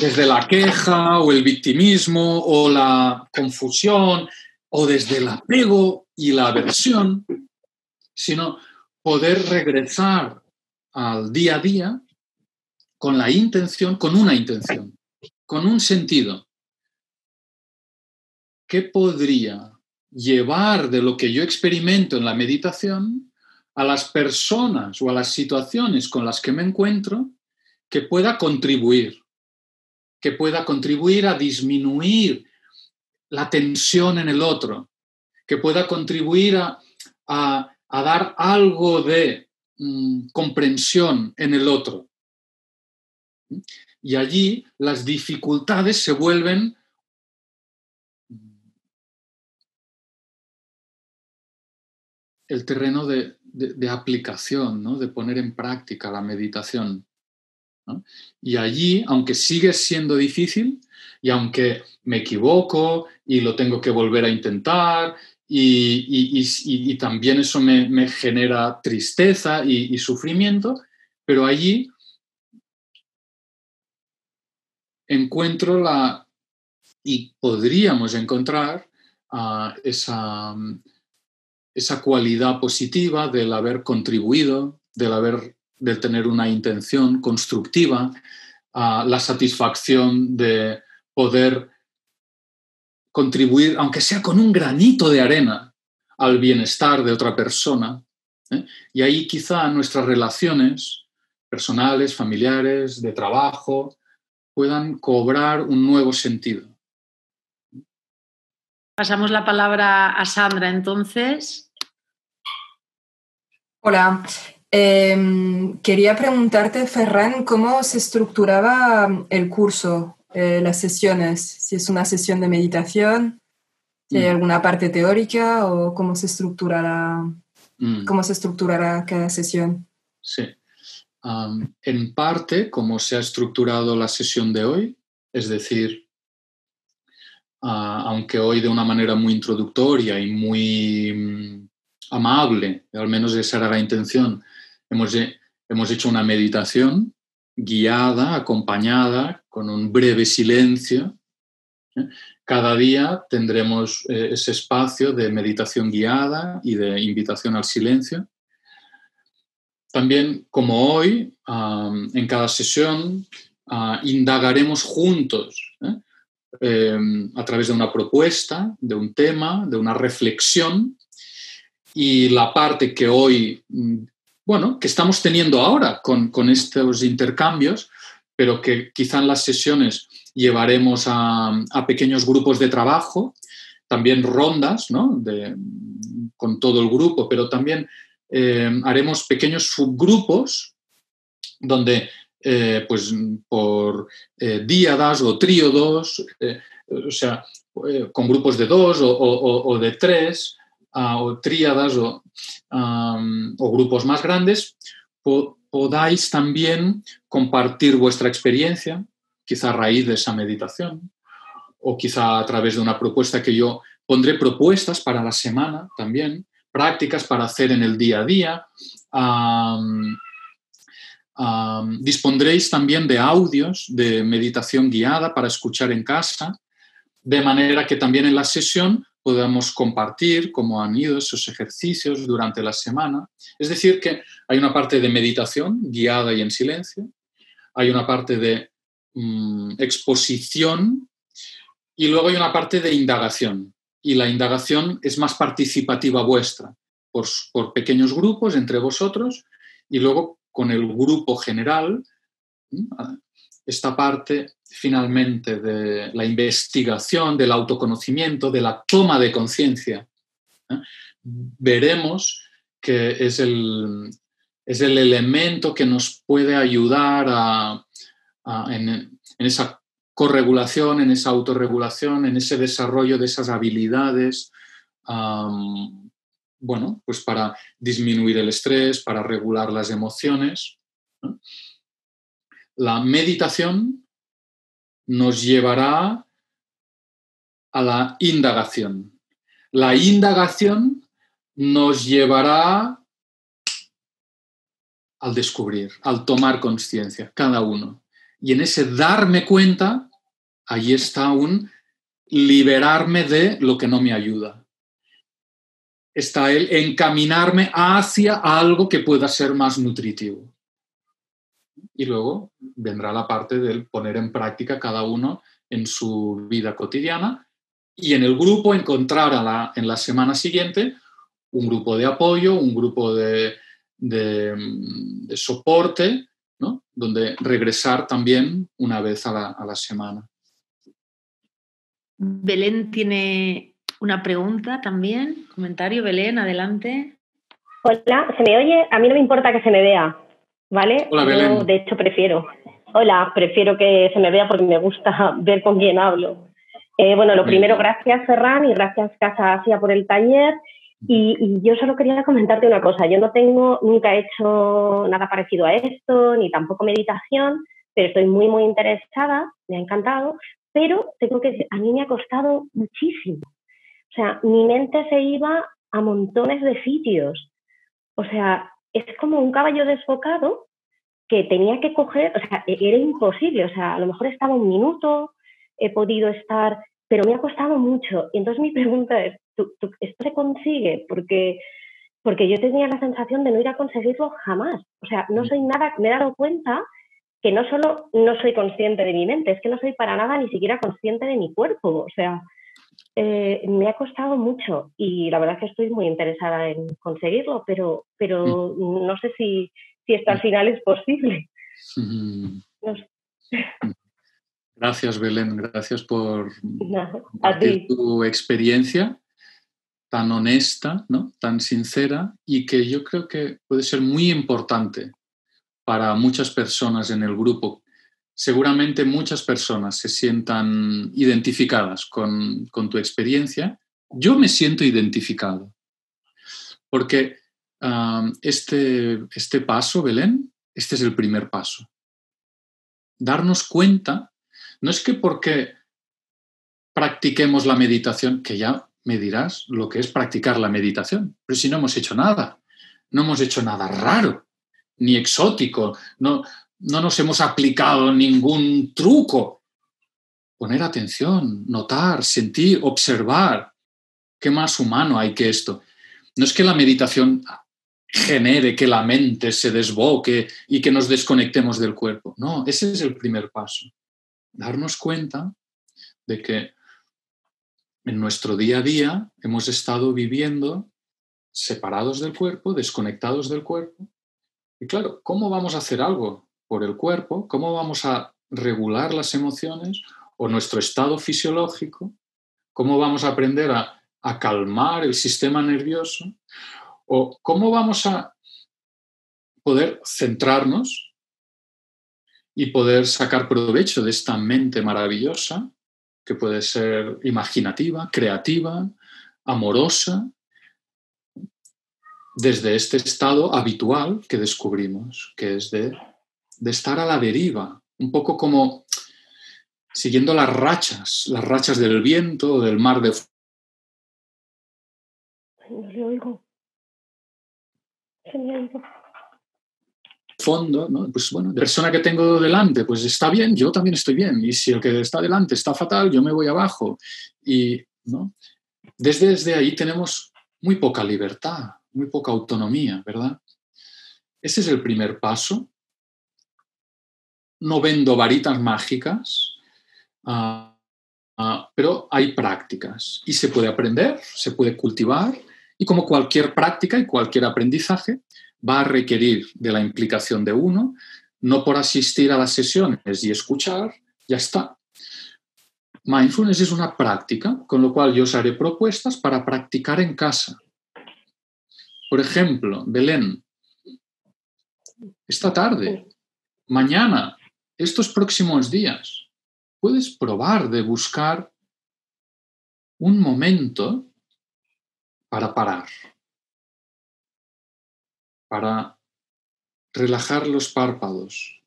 desde la queja o el victimismo o la confusión o desde el apego y la aversión, sino poder regresar al día a día con la intención, con una intención, con un sentido. ¿Qué podría llevar de lo que yo experimento en la meditación a las personas o a las situaciones con las que me encuentro que pueda contribuir, que pueda contribuir a disminuir la tensión en el otro, que pueda contribuir a, dar algo de mm, comprensión en el otro. Y allí las dificultades se vuelven el terreno de, de, aplicación, ¿no? de poner en práctica la meditación. Y allí, aunque sigue siendo difícil y aunque me equivoco y lo tengo que volver a intentar y, también eso me, genera tristeza y, sufrimiento, pero allí encuentro la, y podríamos encontrar ah, esa, esa cualidad positiva del haber contribuido, del haber del tener una intención constructiva, la satisfacción de poder contribuir, aunque sea con un granito de arena, al bienestar de otra persona. ¿eh? Y ahí quizá nuestras relaciones personales, familiares, de trabajo, puedan cobrar un nuevo sentido. Pasamos la palabra a Sandra entonces. Hola. Em, quería preguntarte, Ferran, ¿cómo se estructuraba el curso, eh, las sesiones? Si es una sesión de meditación, si hay mm. alguna parte teórica o cómo se estructurará, mm. cómo se estructurará cada sesión. Sí. en parte, como se ha estructurado la sesión de hoy, es decir, aunque hoy de una manera muy introductoria y muy mm, amable, al menos esa era la intención, hemos, hemos hecho una meditación guiada, acompañada, con un breve silencio. ¿eh? Cada día tendremos eh, ese espacio de meditación guiada y de invitación al silencio. También, como hoy, en cada sesión ah, indagaremos juntos Em, a través de una propuesta, de un tema, de una reflexión. Y la parte que hoy, mm, bueno, que estamos teniendo ahora con, estos intercambios, pero que quizá en las sesiones llevaremos a, pequeños grupos de trabajo, también rondas, ¿no? con todo el grupo, pero también em, haremos pequeños subgrupos donde eh, pues por eh, díadas o tríodos, eh, o sea, con grupos de dos o, de tres, ah, o tríadas o, grupos más grandes, podáis también compartir vuestra experiencia, quizá a raíz de esa meditación, o quizá a través de una propuesta que yo pondré propuestas para la semana también, prácticas para hacer en el día a día dispondréis también de audios de meditación guiada para escuchar en casa, de manera que también en la sesión podamos compartir cómo han ido esos ejercicios durante la semana. Es decir, que hay una parte de meditación guiada y en silencio, hay una parte de mm, exposición y luego hay una parte de indagación. Y la indagación es más participativa vuestra, por, por pequeños grupos entre vosotros y luego con el grupo general, esta parte finalmente de la investigación, del autoconocimiento, de la toma de conciencia, veremos que es el, es el elemento que nos puede ayudar a, en, esa corregulación, en esa autorregulación, en ese desarrollo de esas habilidades, bueno, pues para disminuir el estrés, para regular las emociones. La meditación nos llevará a la indagación. La indagación nos llevará al descubrir, al tomar conciencia, cada uno. Y en ese darme cuenta, ahí está un liberarme de lo que no me ayuda. Está el encaminarme hacia algo que pueda ser más nutritivo. Y luego vendrá la parte del poner en práctica cada uno en su vida cotidiana y en el grupo encontrar en la semana siguiente un grupo de apoyo, un grupo de, de, soporte, ¿no? donde regresar también una vez a la, semana. Belén tiene una pregunta también. Comentario, Belén, adelante. Hola, ¿se me oye? A mí no me importa que se me vea, ¿vale? Hola, Belén. de hecho, prefiero. Hola, prefiero que se me vea porque me gusta [laughs] ver con quién hablo. Eh, bueno, lo primero, gracias Ferran y gracias Casa Asia por el taller. Y, yo solo quería comentarte una cosa. Yo no tengo, nunca he hecho nada parecido a esto, ni tampoco meditación, pero estoy muy, muy interesada, me ha encantado, pero tengo que decir, a mí me ha costado muchísimo. O sea, mi mente se iba a montones de sitios. O sea, es como un caballo desbocado que tenía que coger, o sea, e-, era imposible. O sea, a lo mejor estaba un minuto, he podido estar, pero me ha costado mucho. Y entonces mi [laughs] pregunta es, esto se consigue porque, porque yo tenía la sensación de no ir a conseguirlo jamás. O sea, no soy nada, me he dado cuenta que no solo no soy consciente de mi mente, es que no soy para nada ni siquiera consciente de mi cuerpo. O sea, eh, me ha costado mucho y la verdad es que estoy muy interesada en conseguirlo, pero, pero no sé si, si esto al final es posible. Gracias, Belén. Gracias por tu experiencia tan honesta, ¿no? tan sincera y que yo creo que puede ser muy importante para muchas personas en el grupo. Seguramente muchas personas se sientan identificadas con, tu experiencia. Yo me siento identificado porque este, este paso, Belén, este es el primer paso. Darnos cuenta, no es que porque practiquemos la meditación, que ya me dirás lo que es practicar la meditación. Pero si no hemos hecho nada, no hemos hecho nada raro, ni exótico, no, no nos hemos aplicado ningún truco. Poner atención, notar, sentir, observar. ¿Qué más humano hay que esto? No es que la meditación genere que la mente se desboque y que nos desconectemos del cuerpo. No, ese es el primer paso. Darnos cuenta de que en nuestro día a día hemos estado viviendo separados del cuerpo, desconectados del cuerpo. Y claro, ¿cómo vamos a hacer algo por el cuerpo? ¿Cómo vamos a regular las emociones o nuestro estado fisiológico? ¿Cómo vamos a aprender a, calmar el sistema nervioso? ¿O cómo vamos a poder centrarnos y poder sacar provecho de esta mente maravillosa que puede ser imaginativa, creativa, amorosa, desde este estado habitual que descubrimos, que es de, estar a la deriva, un poco como siguiendo las rachas, las rachas del viento del mar de... No le oigo fondo, ¿no? pues bueno, la persona que tengo delante, pues está bien, yo también estoy bien. Y si el que está delante está fatal, yo me voy abajo. Y ¿no? desde, desde ahí tenemos muy poca libertad, muy poca autonomía, ¿verdad? Ese es el primer paso. No vendo varitas mágicas, ah, ah, pero hay prácticas y se puede aprender, se puede cultivar y como cualquier práctica y cualquier aprendizaje va a requerir de la implicación de uno, no por asistir a las sesiones y escuchar, ya está. Mindfulness es una práctica, con lo cual yo os haré propuestas para practicar en casa. Por ejemplo, Belén, esta tarde, mañana, estos próximos días, puedes probar de buscar un momento para parar, para relajar los párpados,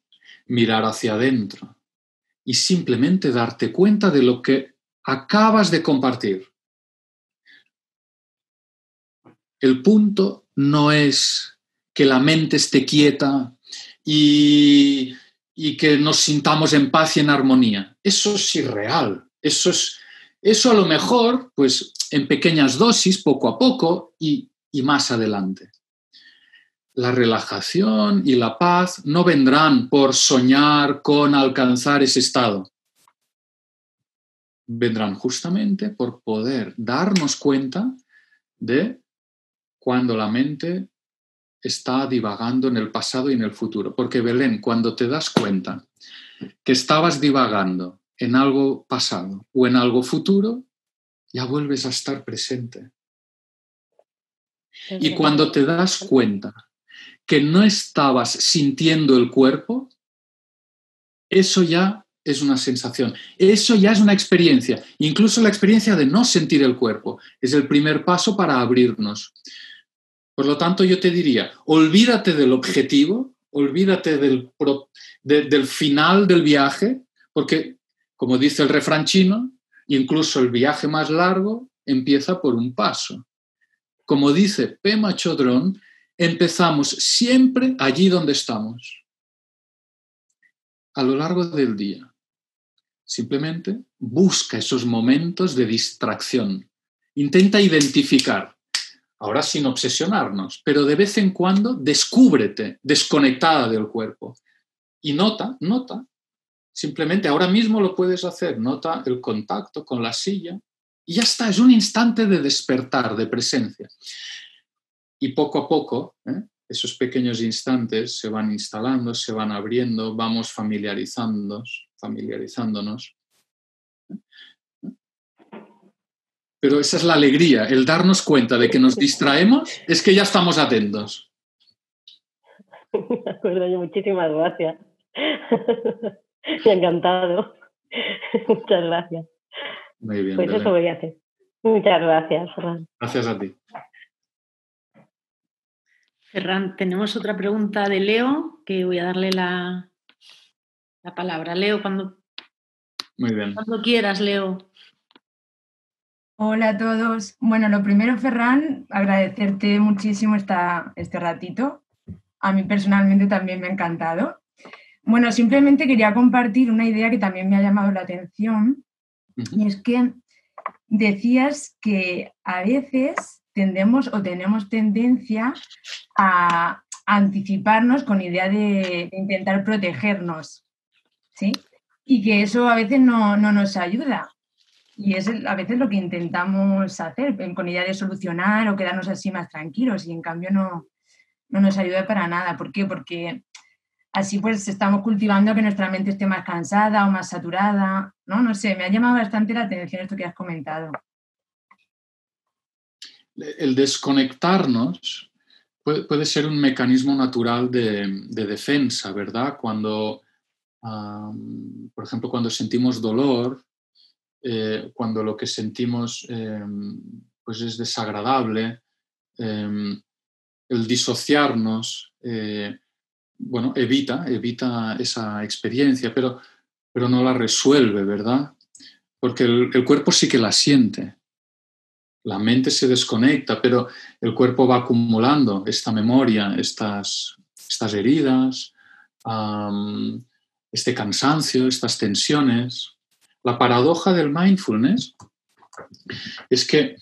mirar hacia adentro y simplemente darte cuenta de lo que acabas de compartir. El punto no es que la mente esté quieta y, que nos sintamos en paz y en armonía. Eso es irreal. Eso, es, eso a lo mejor, pues en pequeñas dosis, poco a poco y, y más adelante. La relajación y la paz no vendrán por soñar con alcanzar ese estado. Vendrán justamente por poder darnos cuenta de cuando la mente está divagando en el pasado y en el futuro. Porque Belén, cuando te das cuenta que estabas divagando en algo pasado o en algo futuro, ya vuelves a estar presente. Y cuando te das cuenta que no estabas sintiendo el cuerpo, eso ya es una sensación, eso ya es una experiencia, incluso la experiencia de no sentir el cuerpo es el primer paso para abrirnos. Por lo tanto, yo te diría, olvídate del objetivo, olvídate del, del final del viaje, porque, como dice el refrán chino, incluso el viaje más largo empieza por un paso. Como dice Pema Chodron, empezamos siempre allí donde estamos, a lo largo del día. Simplemente busca esos momentos de distracción. Intenta identificar ahora sin obsesionarnos, pero de vez en cuando descúbrete desconectada del cuerpo y nota, nota, simplemente ahora mismo lo puedes hacer, nota el contacto con la silla y ya está, es un instante de despertar, de presencia. Y poco a poco, ¿eh? esos pequeños instantes se van instalando, se van abriendo, vamos familiarizándonos, familiarizándonos. Pero esa es la alegría, el darnos cuenta de que nos distraemos, es que ya estamos atentos. [laughs] De acuerdo, muchísimas gracias. [laughs] Me ha encantado. [laughs] Muchas gracias. Muy bien. Pues eso voy a hacer. Muchas gracias, Gracias a ti. Ferran, tenemos otra pregunta de Leo, que voy a darle la, la palabra. Leo, cuando, Muy bien. cuando quieras, Leo. Hola a todos. Bueno, lo primero, Ferran, agradecerte muchísimo esta, este ratito. A mí personalmente también me ha encantado. Bueno, simplemente quería compartir una idea que también me ha llamado la atención y es que decías que a veces tendemos o tenemos tendencia a anticiparnos con idea de, intentar protegernos, ¿sí? Y que eso a veces no, no nos ayuda. Y es a veces lo que intentamos hacer, con idea de solucionar o quedarnos así más tranquilos y en cambio no, no nos ayuda para nada. ¿Por qué? Porque así pues estamos cultivando que nuestra mente esté más cansada o más saturada, ¿no? No sé, me ha llamado bastante la atención esto que has comentado. El desconectarnos puede, ser un mecanismo natural de, defensa, ¿verdad? Cuando, por ejemplo, cuando sentimos dolor, eh, cuando lo que sentimos em, pues es desagradable, em, el disociarnos, eh, bueno, evita, evita esa experiencia, pero, pero no la resuelve, ¿verdad? Porque el, cuerpo sí que la siente. La mente se desconecta, pero el cuerpo va acumulando esta memoria, estas, estas heridas, este cansancio, estas tensiones. La paradoja del mindfulness es que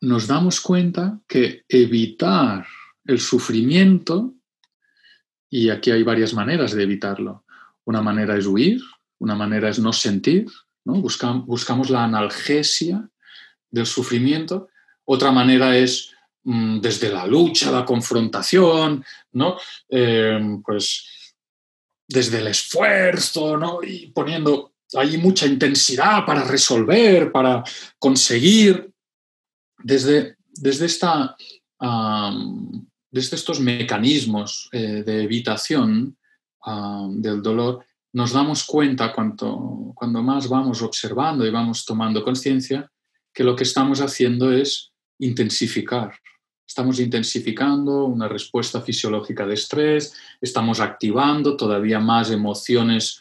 nos damos cuenta que evitar el sufrimiento Y aquí hay varias maneras de evitarlo. Una manera es huir, una manera es no sentir, ¿no? buscamos la analgesia del sufrimiento. Otra manera es mm, desde la lucha, la confrontación, ¿no? Em, pues desde el esfuerzo, ¿no? Y poniendo ahí mucha intensidad para resolver, para conseguir. Desde, desde, esta, desde estos mecanismos eh, de evitación del dolor, nos damos cuenta cuando, cuando más vamos observando y vamos tomando conciencia que lo que estamos haciendo es intensificar. Estamos intensificando una respuesta fisiológica de estrés, estamos activando todavía más emociones.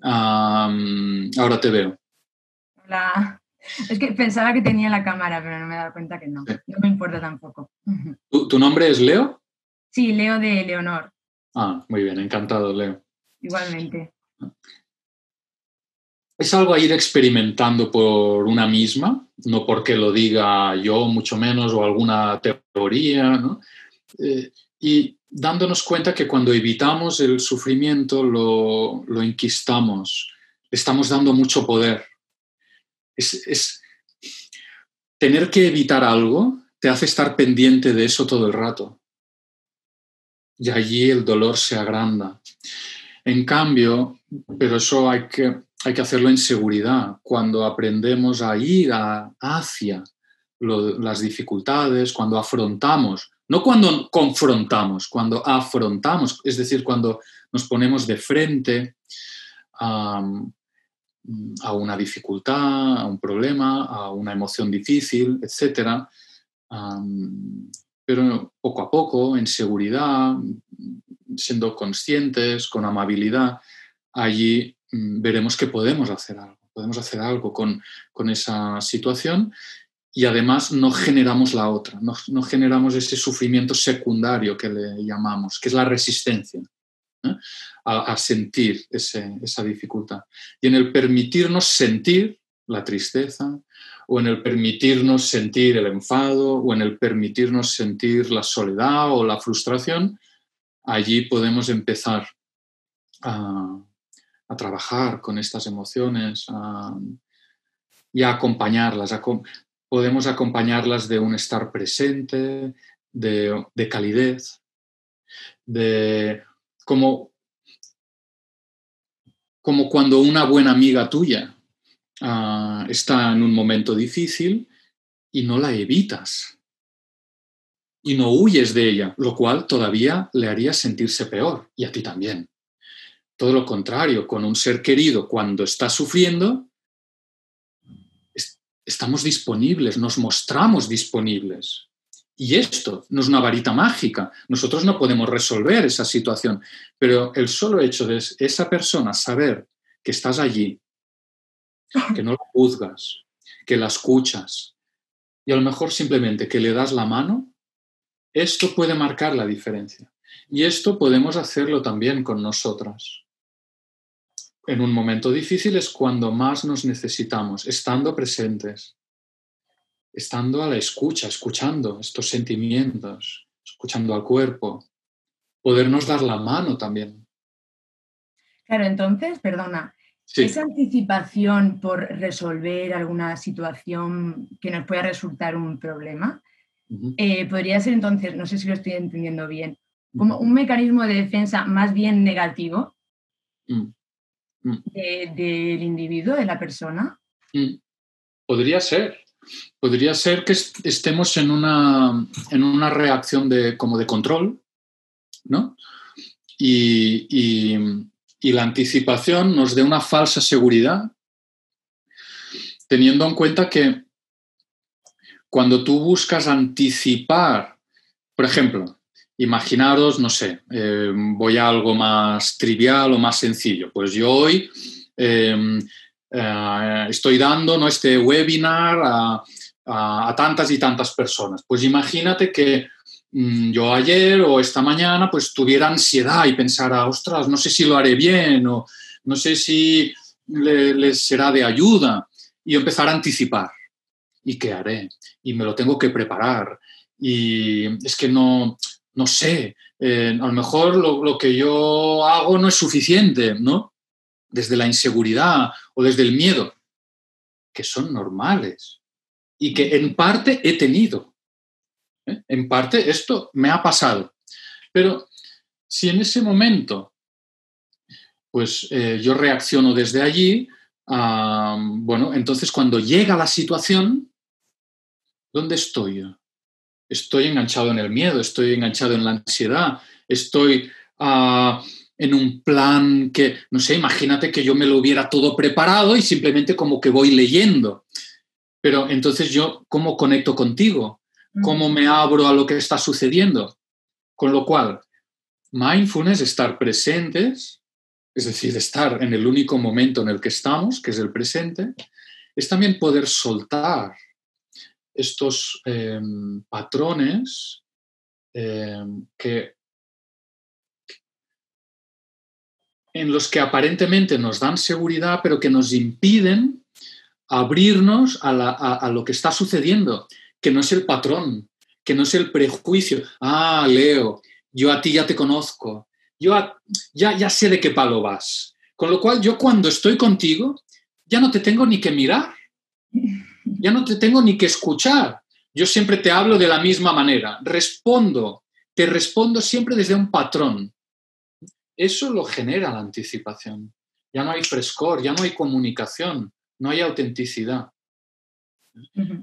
ahora te veo. Hola. Es que pensaba que tenía la cámara, pero no me he dado cuenta que no. No me importa tampoco. [laughs] ¿Tu, nombre es Leo? Sí, Leo de Leonor. Ah, muy bien, encantado, Leo. Igualmente es algo a ir experimentando por una misma, no porque lo diga yo, mucho menos, o alguna teoría, eh, y dándonos cuenta que cuando evitamos el sufrimiento lo, lo estamos dando mucho poder. Es, tener que evitar algo te hace estar pendiente de eso todo el rato. Y allí el dolor se agranda. En cambio, pero eso hay que, hay que hacerlo en seguridad, cuando aprendemos a ir hacia las dificultades, cuando afrontamos, no cuando confrontamos, cuando afrontamos, es decir, cuando nos ponemos de frente a, una dificultad, a un problema, a una emoción difícil, etc. pero poco a poco, en seguridad, siendo conscientes, con amabilidad, allí veremos que podemos hacer algo, podemos hacer algo con, esa situación y además no generamos la otra, no, generamos ese sufrimiento secundario que le llamamos, que es la resistencia ¿eh? a, sentir esa dificultad. Y en el permitirnos sentir la tristeza, o en el permitirnos sentir el enfado, o en el permitirnos sentir la soledad o la frustración, allí podemos empezar a, a trabajar con estas emociones y a acompañarlas. podemos acompañarlas de un estar presente, de, calidez, de como, como cuando una buena amiga tuya ah, está en un momento difícil y no la evitas y no huyes de ella, lo cual todavía le haría sentirse peor y a ti también. Todo lo contrario, con un ser querido cuando está sufriendo, estamos disponibles, nos mostramos disponibles. Y esto no es una varita mágica. Nosotros no podemos resolver esa situación, pero el solo hecho de esa persona saber que estás allí, que no la juzgas, que la escuchas y a lo mejor simplemente que le das la mano, esto puede marcar la diferencia. Y esto podemos hacerlo también con nosotras en un momento difícil es cuando más nos necesitamos, estando presentes, estando a la escucha, escuchando estos sentimientos, escuchando al cuerpo, podernos dar la mano también. Claro, entonces, perdona, esa anticipación por resolver alguna situación que nos pueda resultar un problema, eh, podría ser entonces, no sé si lo estoy entendiendo bien, como un mecanismo de defensa más bien negativo. Mm. Mm. del individuo, de la persona? Mm. Podría ser. Podría ser que estemos en una, en una reacción de, como de control, ¿no? Y, la anticipación nos dé una falsa seguridad, teniendo en cuenta que cuando tú buscas anticipar, por ejemplo, imaginaros, no sé, eh, voy a algo más trivial o más sencillo. Pues yo hoy em, eh, estoy dando ¿no? este webinar a, tantas y tantas personas. Pues imagínate que mm, yo ayer o esta mañana pues tuviera ansiedad y pensara, ostras, no sé si lo haré bien o no sé si les será de ayuda y empezar a anticipar. ¿Y qué haré? Y me lo tengo que preparar. Y es que no, no sé, eh, a lo mejor lo, lo, que yo hago no es suficiente, ¿no? Desde la inseguridad o desde el miedo, que son normales y que en parte he tenido. ¿eh? En parte esto me ha pasado. Pero si en ese momento, pues eh, yo reacciono desde allí, bueno, entonces cuando llega la situación, ¿dónde estoy yo? Estoy enganchado en el miedo, estoy enganchado en la ansiedad, estoy uh, en un plan que, no sé, imagínate que yo me lo hubiera todo preparado y simplemente como que voy leyendo. Pero entonces yo, ¿cómo conecto contigo? ¿Cómo me abro a lo que está sucediendo? Con lo cual, mindfulness, estar presentes, es decir, estar en el único momento en el que estamos, que es el presente, es también poder soltar estos eh, patrones eh, que, en los que aparentemente nos dan seguridad, pero que nos impiden abrirnos a, lo que está sucediendo, que no es el patrón, que no es el prejuicio. Ah, Leo, yo a ti ya te conozco, yo ya, ya sé de qué palo vas. Con lo cual, yo cuando estoy contigo, ya no te tengo ni que mirar, ya no te tengo ni que escuchar. Yo siempre te hablo de la misma manera, respondo, te respondo siempre desde un patrón. Eso lo genera la anticipación. Ya no hay frescor, ya no hay comunicación, no hay autenticidad.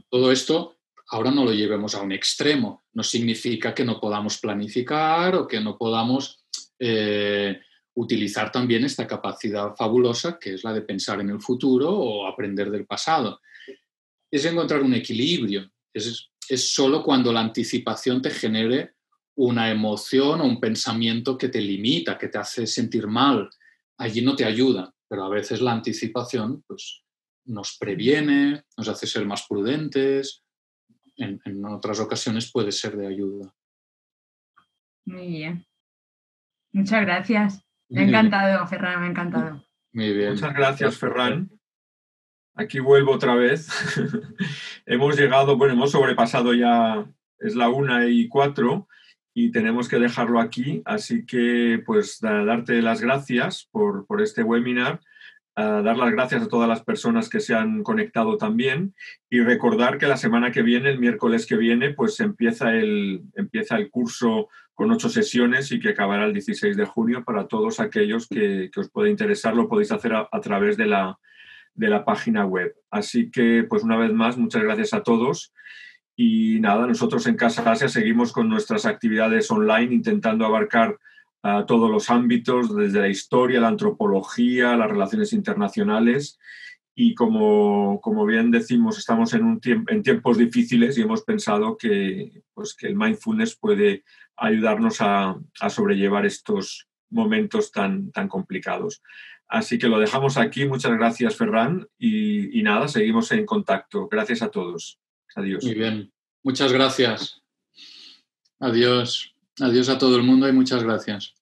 Todo esto ahora no lo llevemos a un extremo. No significa que no podamos planificar o que no podamos eh, utilizar también esta capacidad fabulosa que es la de pensar en el futuro o aprender del pasado. Es encontrar un equilibrio. Es, es solo cuando la anticipación te genere una emoción o un pensamiento que te limita, que te hace sentir mal. Allí no te ayuda, pero a veces la anticipación pues, nos previene, nos hace ser más prudentes, en, en, otras ocasiones puede ser de ayuda. Muy bien. Muchas gracias. Me ha encantado, Ferran, me ha encantado. Muy bien. Muchas gracias, Ferran. Aquí vuelvo otra vez. [laughs] hemos llegado, bueno, hemos sobrepasado ya, es la una y cuatro y tenemos que dejarlo aquí. Así que, pues, darte las gracias por, por este webinar dar las gracias a todas las personas que se han conectado también y recordar que la semana que viene, el miércoles que viene, pues empieza el, empieza el curso con ocho sesiones y que acabará el 16 de junio para todos aquellos que, que os pueda interesar, lo podéis hacer a, a través de la, de la página web. Así que, pues una vez más, muchas gracias a todos. Y nada, nosotros en Casa Asia seguimos con nuestras actividades online intentando abarcar todos los ámbitos, desde la historia, la antropología, las relaciones internacionales. Y como, como bien decimos, estamos en, un tiemp en tiempos difíciles y hemos pensado que, pues, que el mindfulness puede ayudarnos a, a sobrellevar estos momentos tan, tan complicados. Así que lo dejamos aquí. Muchas gracias, Ferran. Y, nada, seguimos en contacto. Gracias a todos. Adiós. Muy bien. Muchas gracias. Adiós. Adiós a todo el mundo y muchas gracias.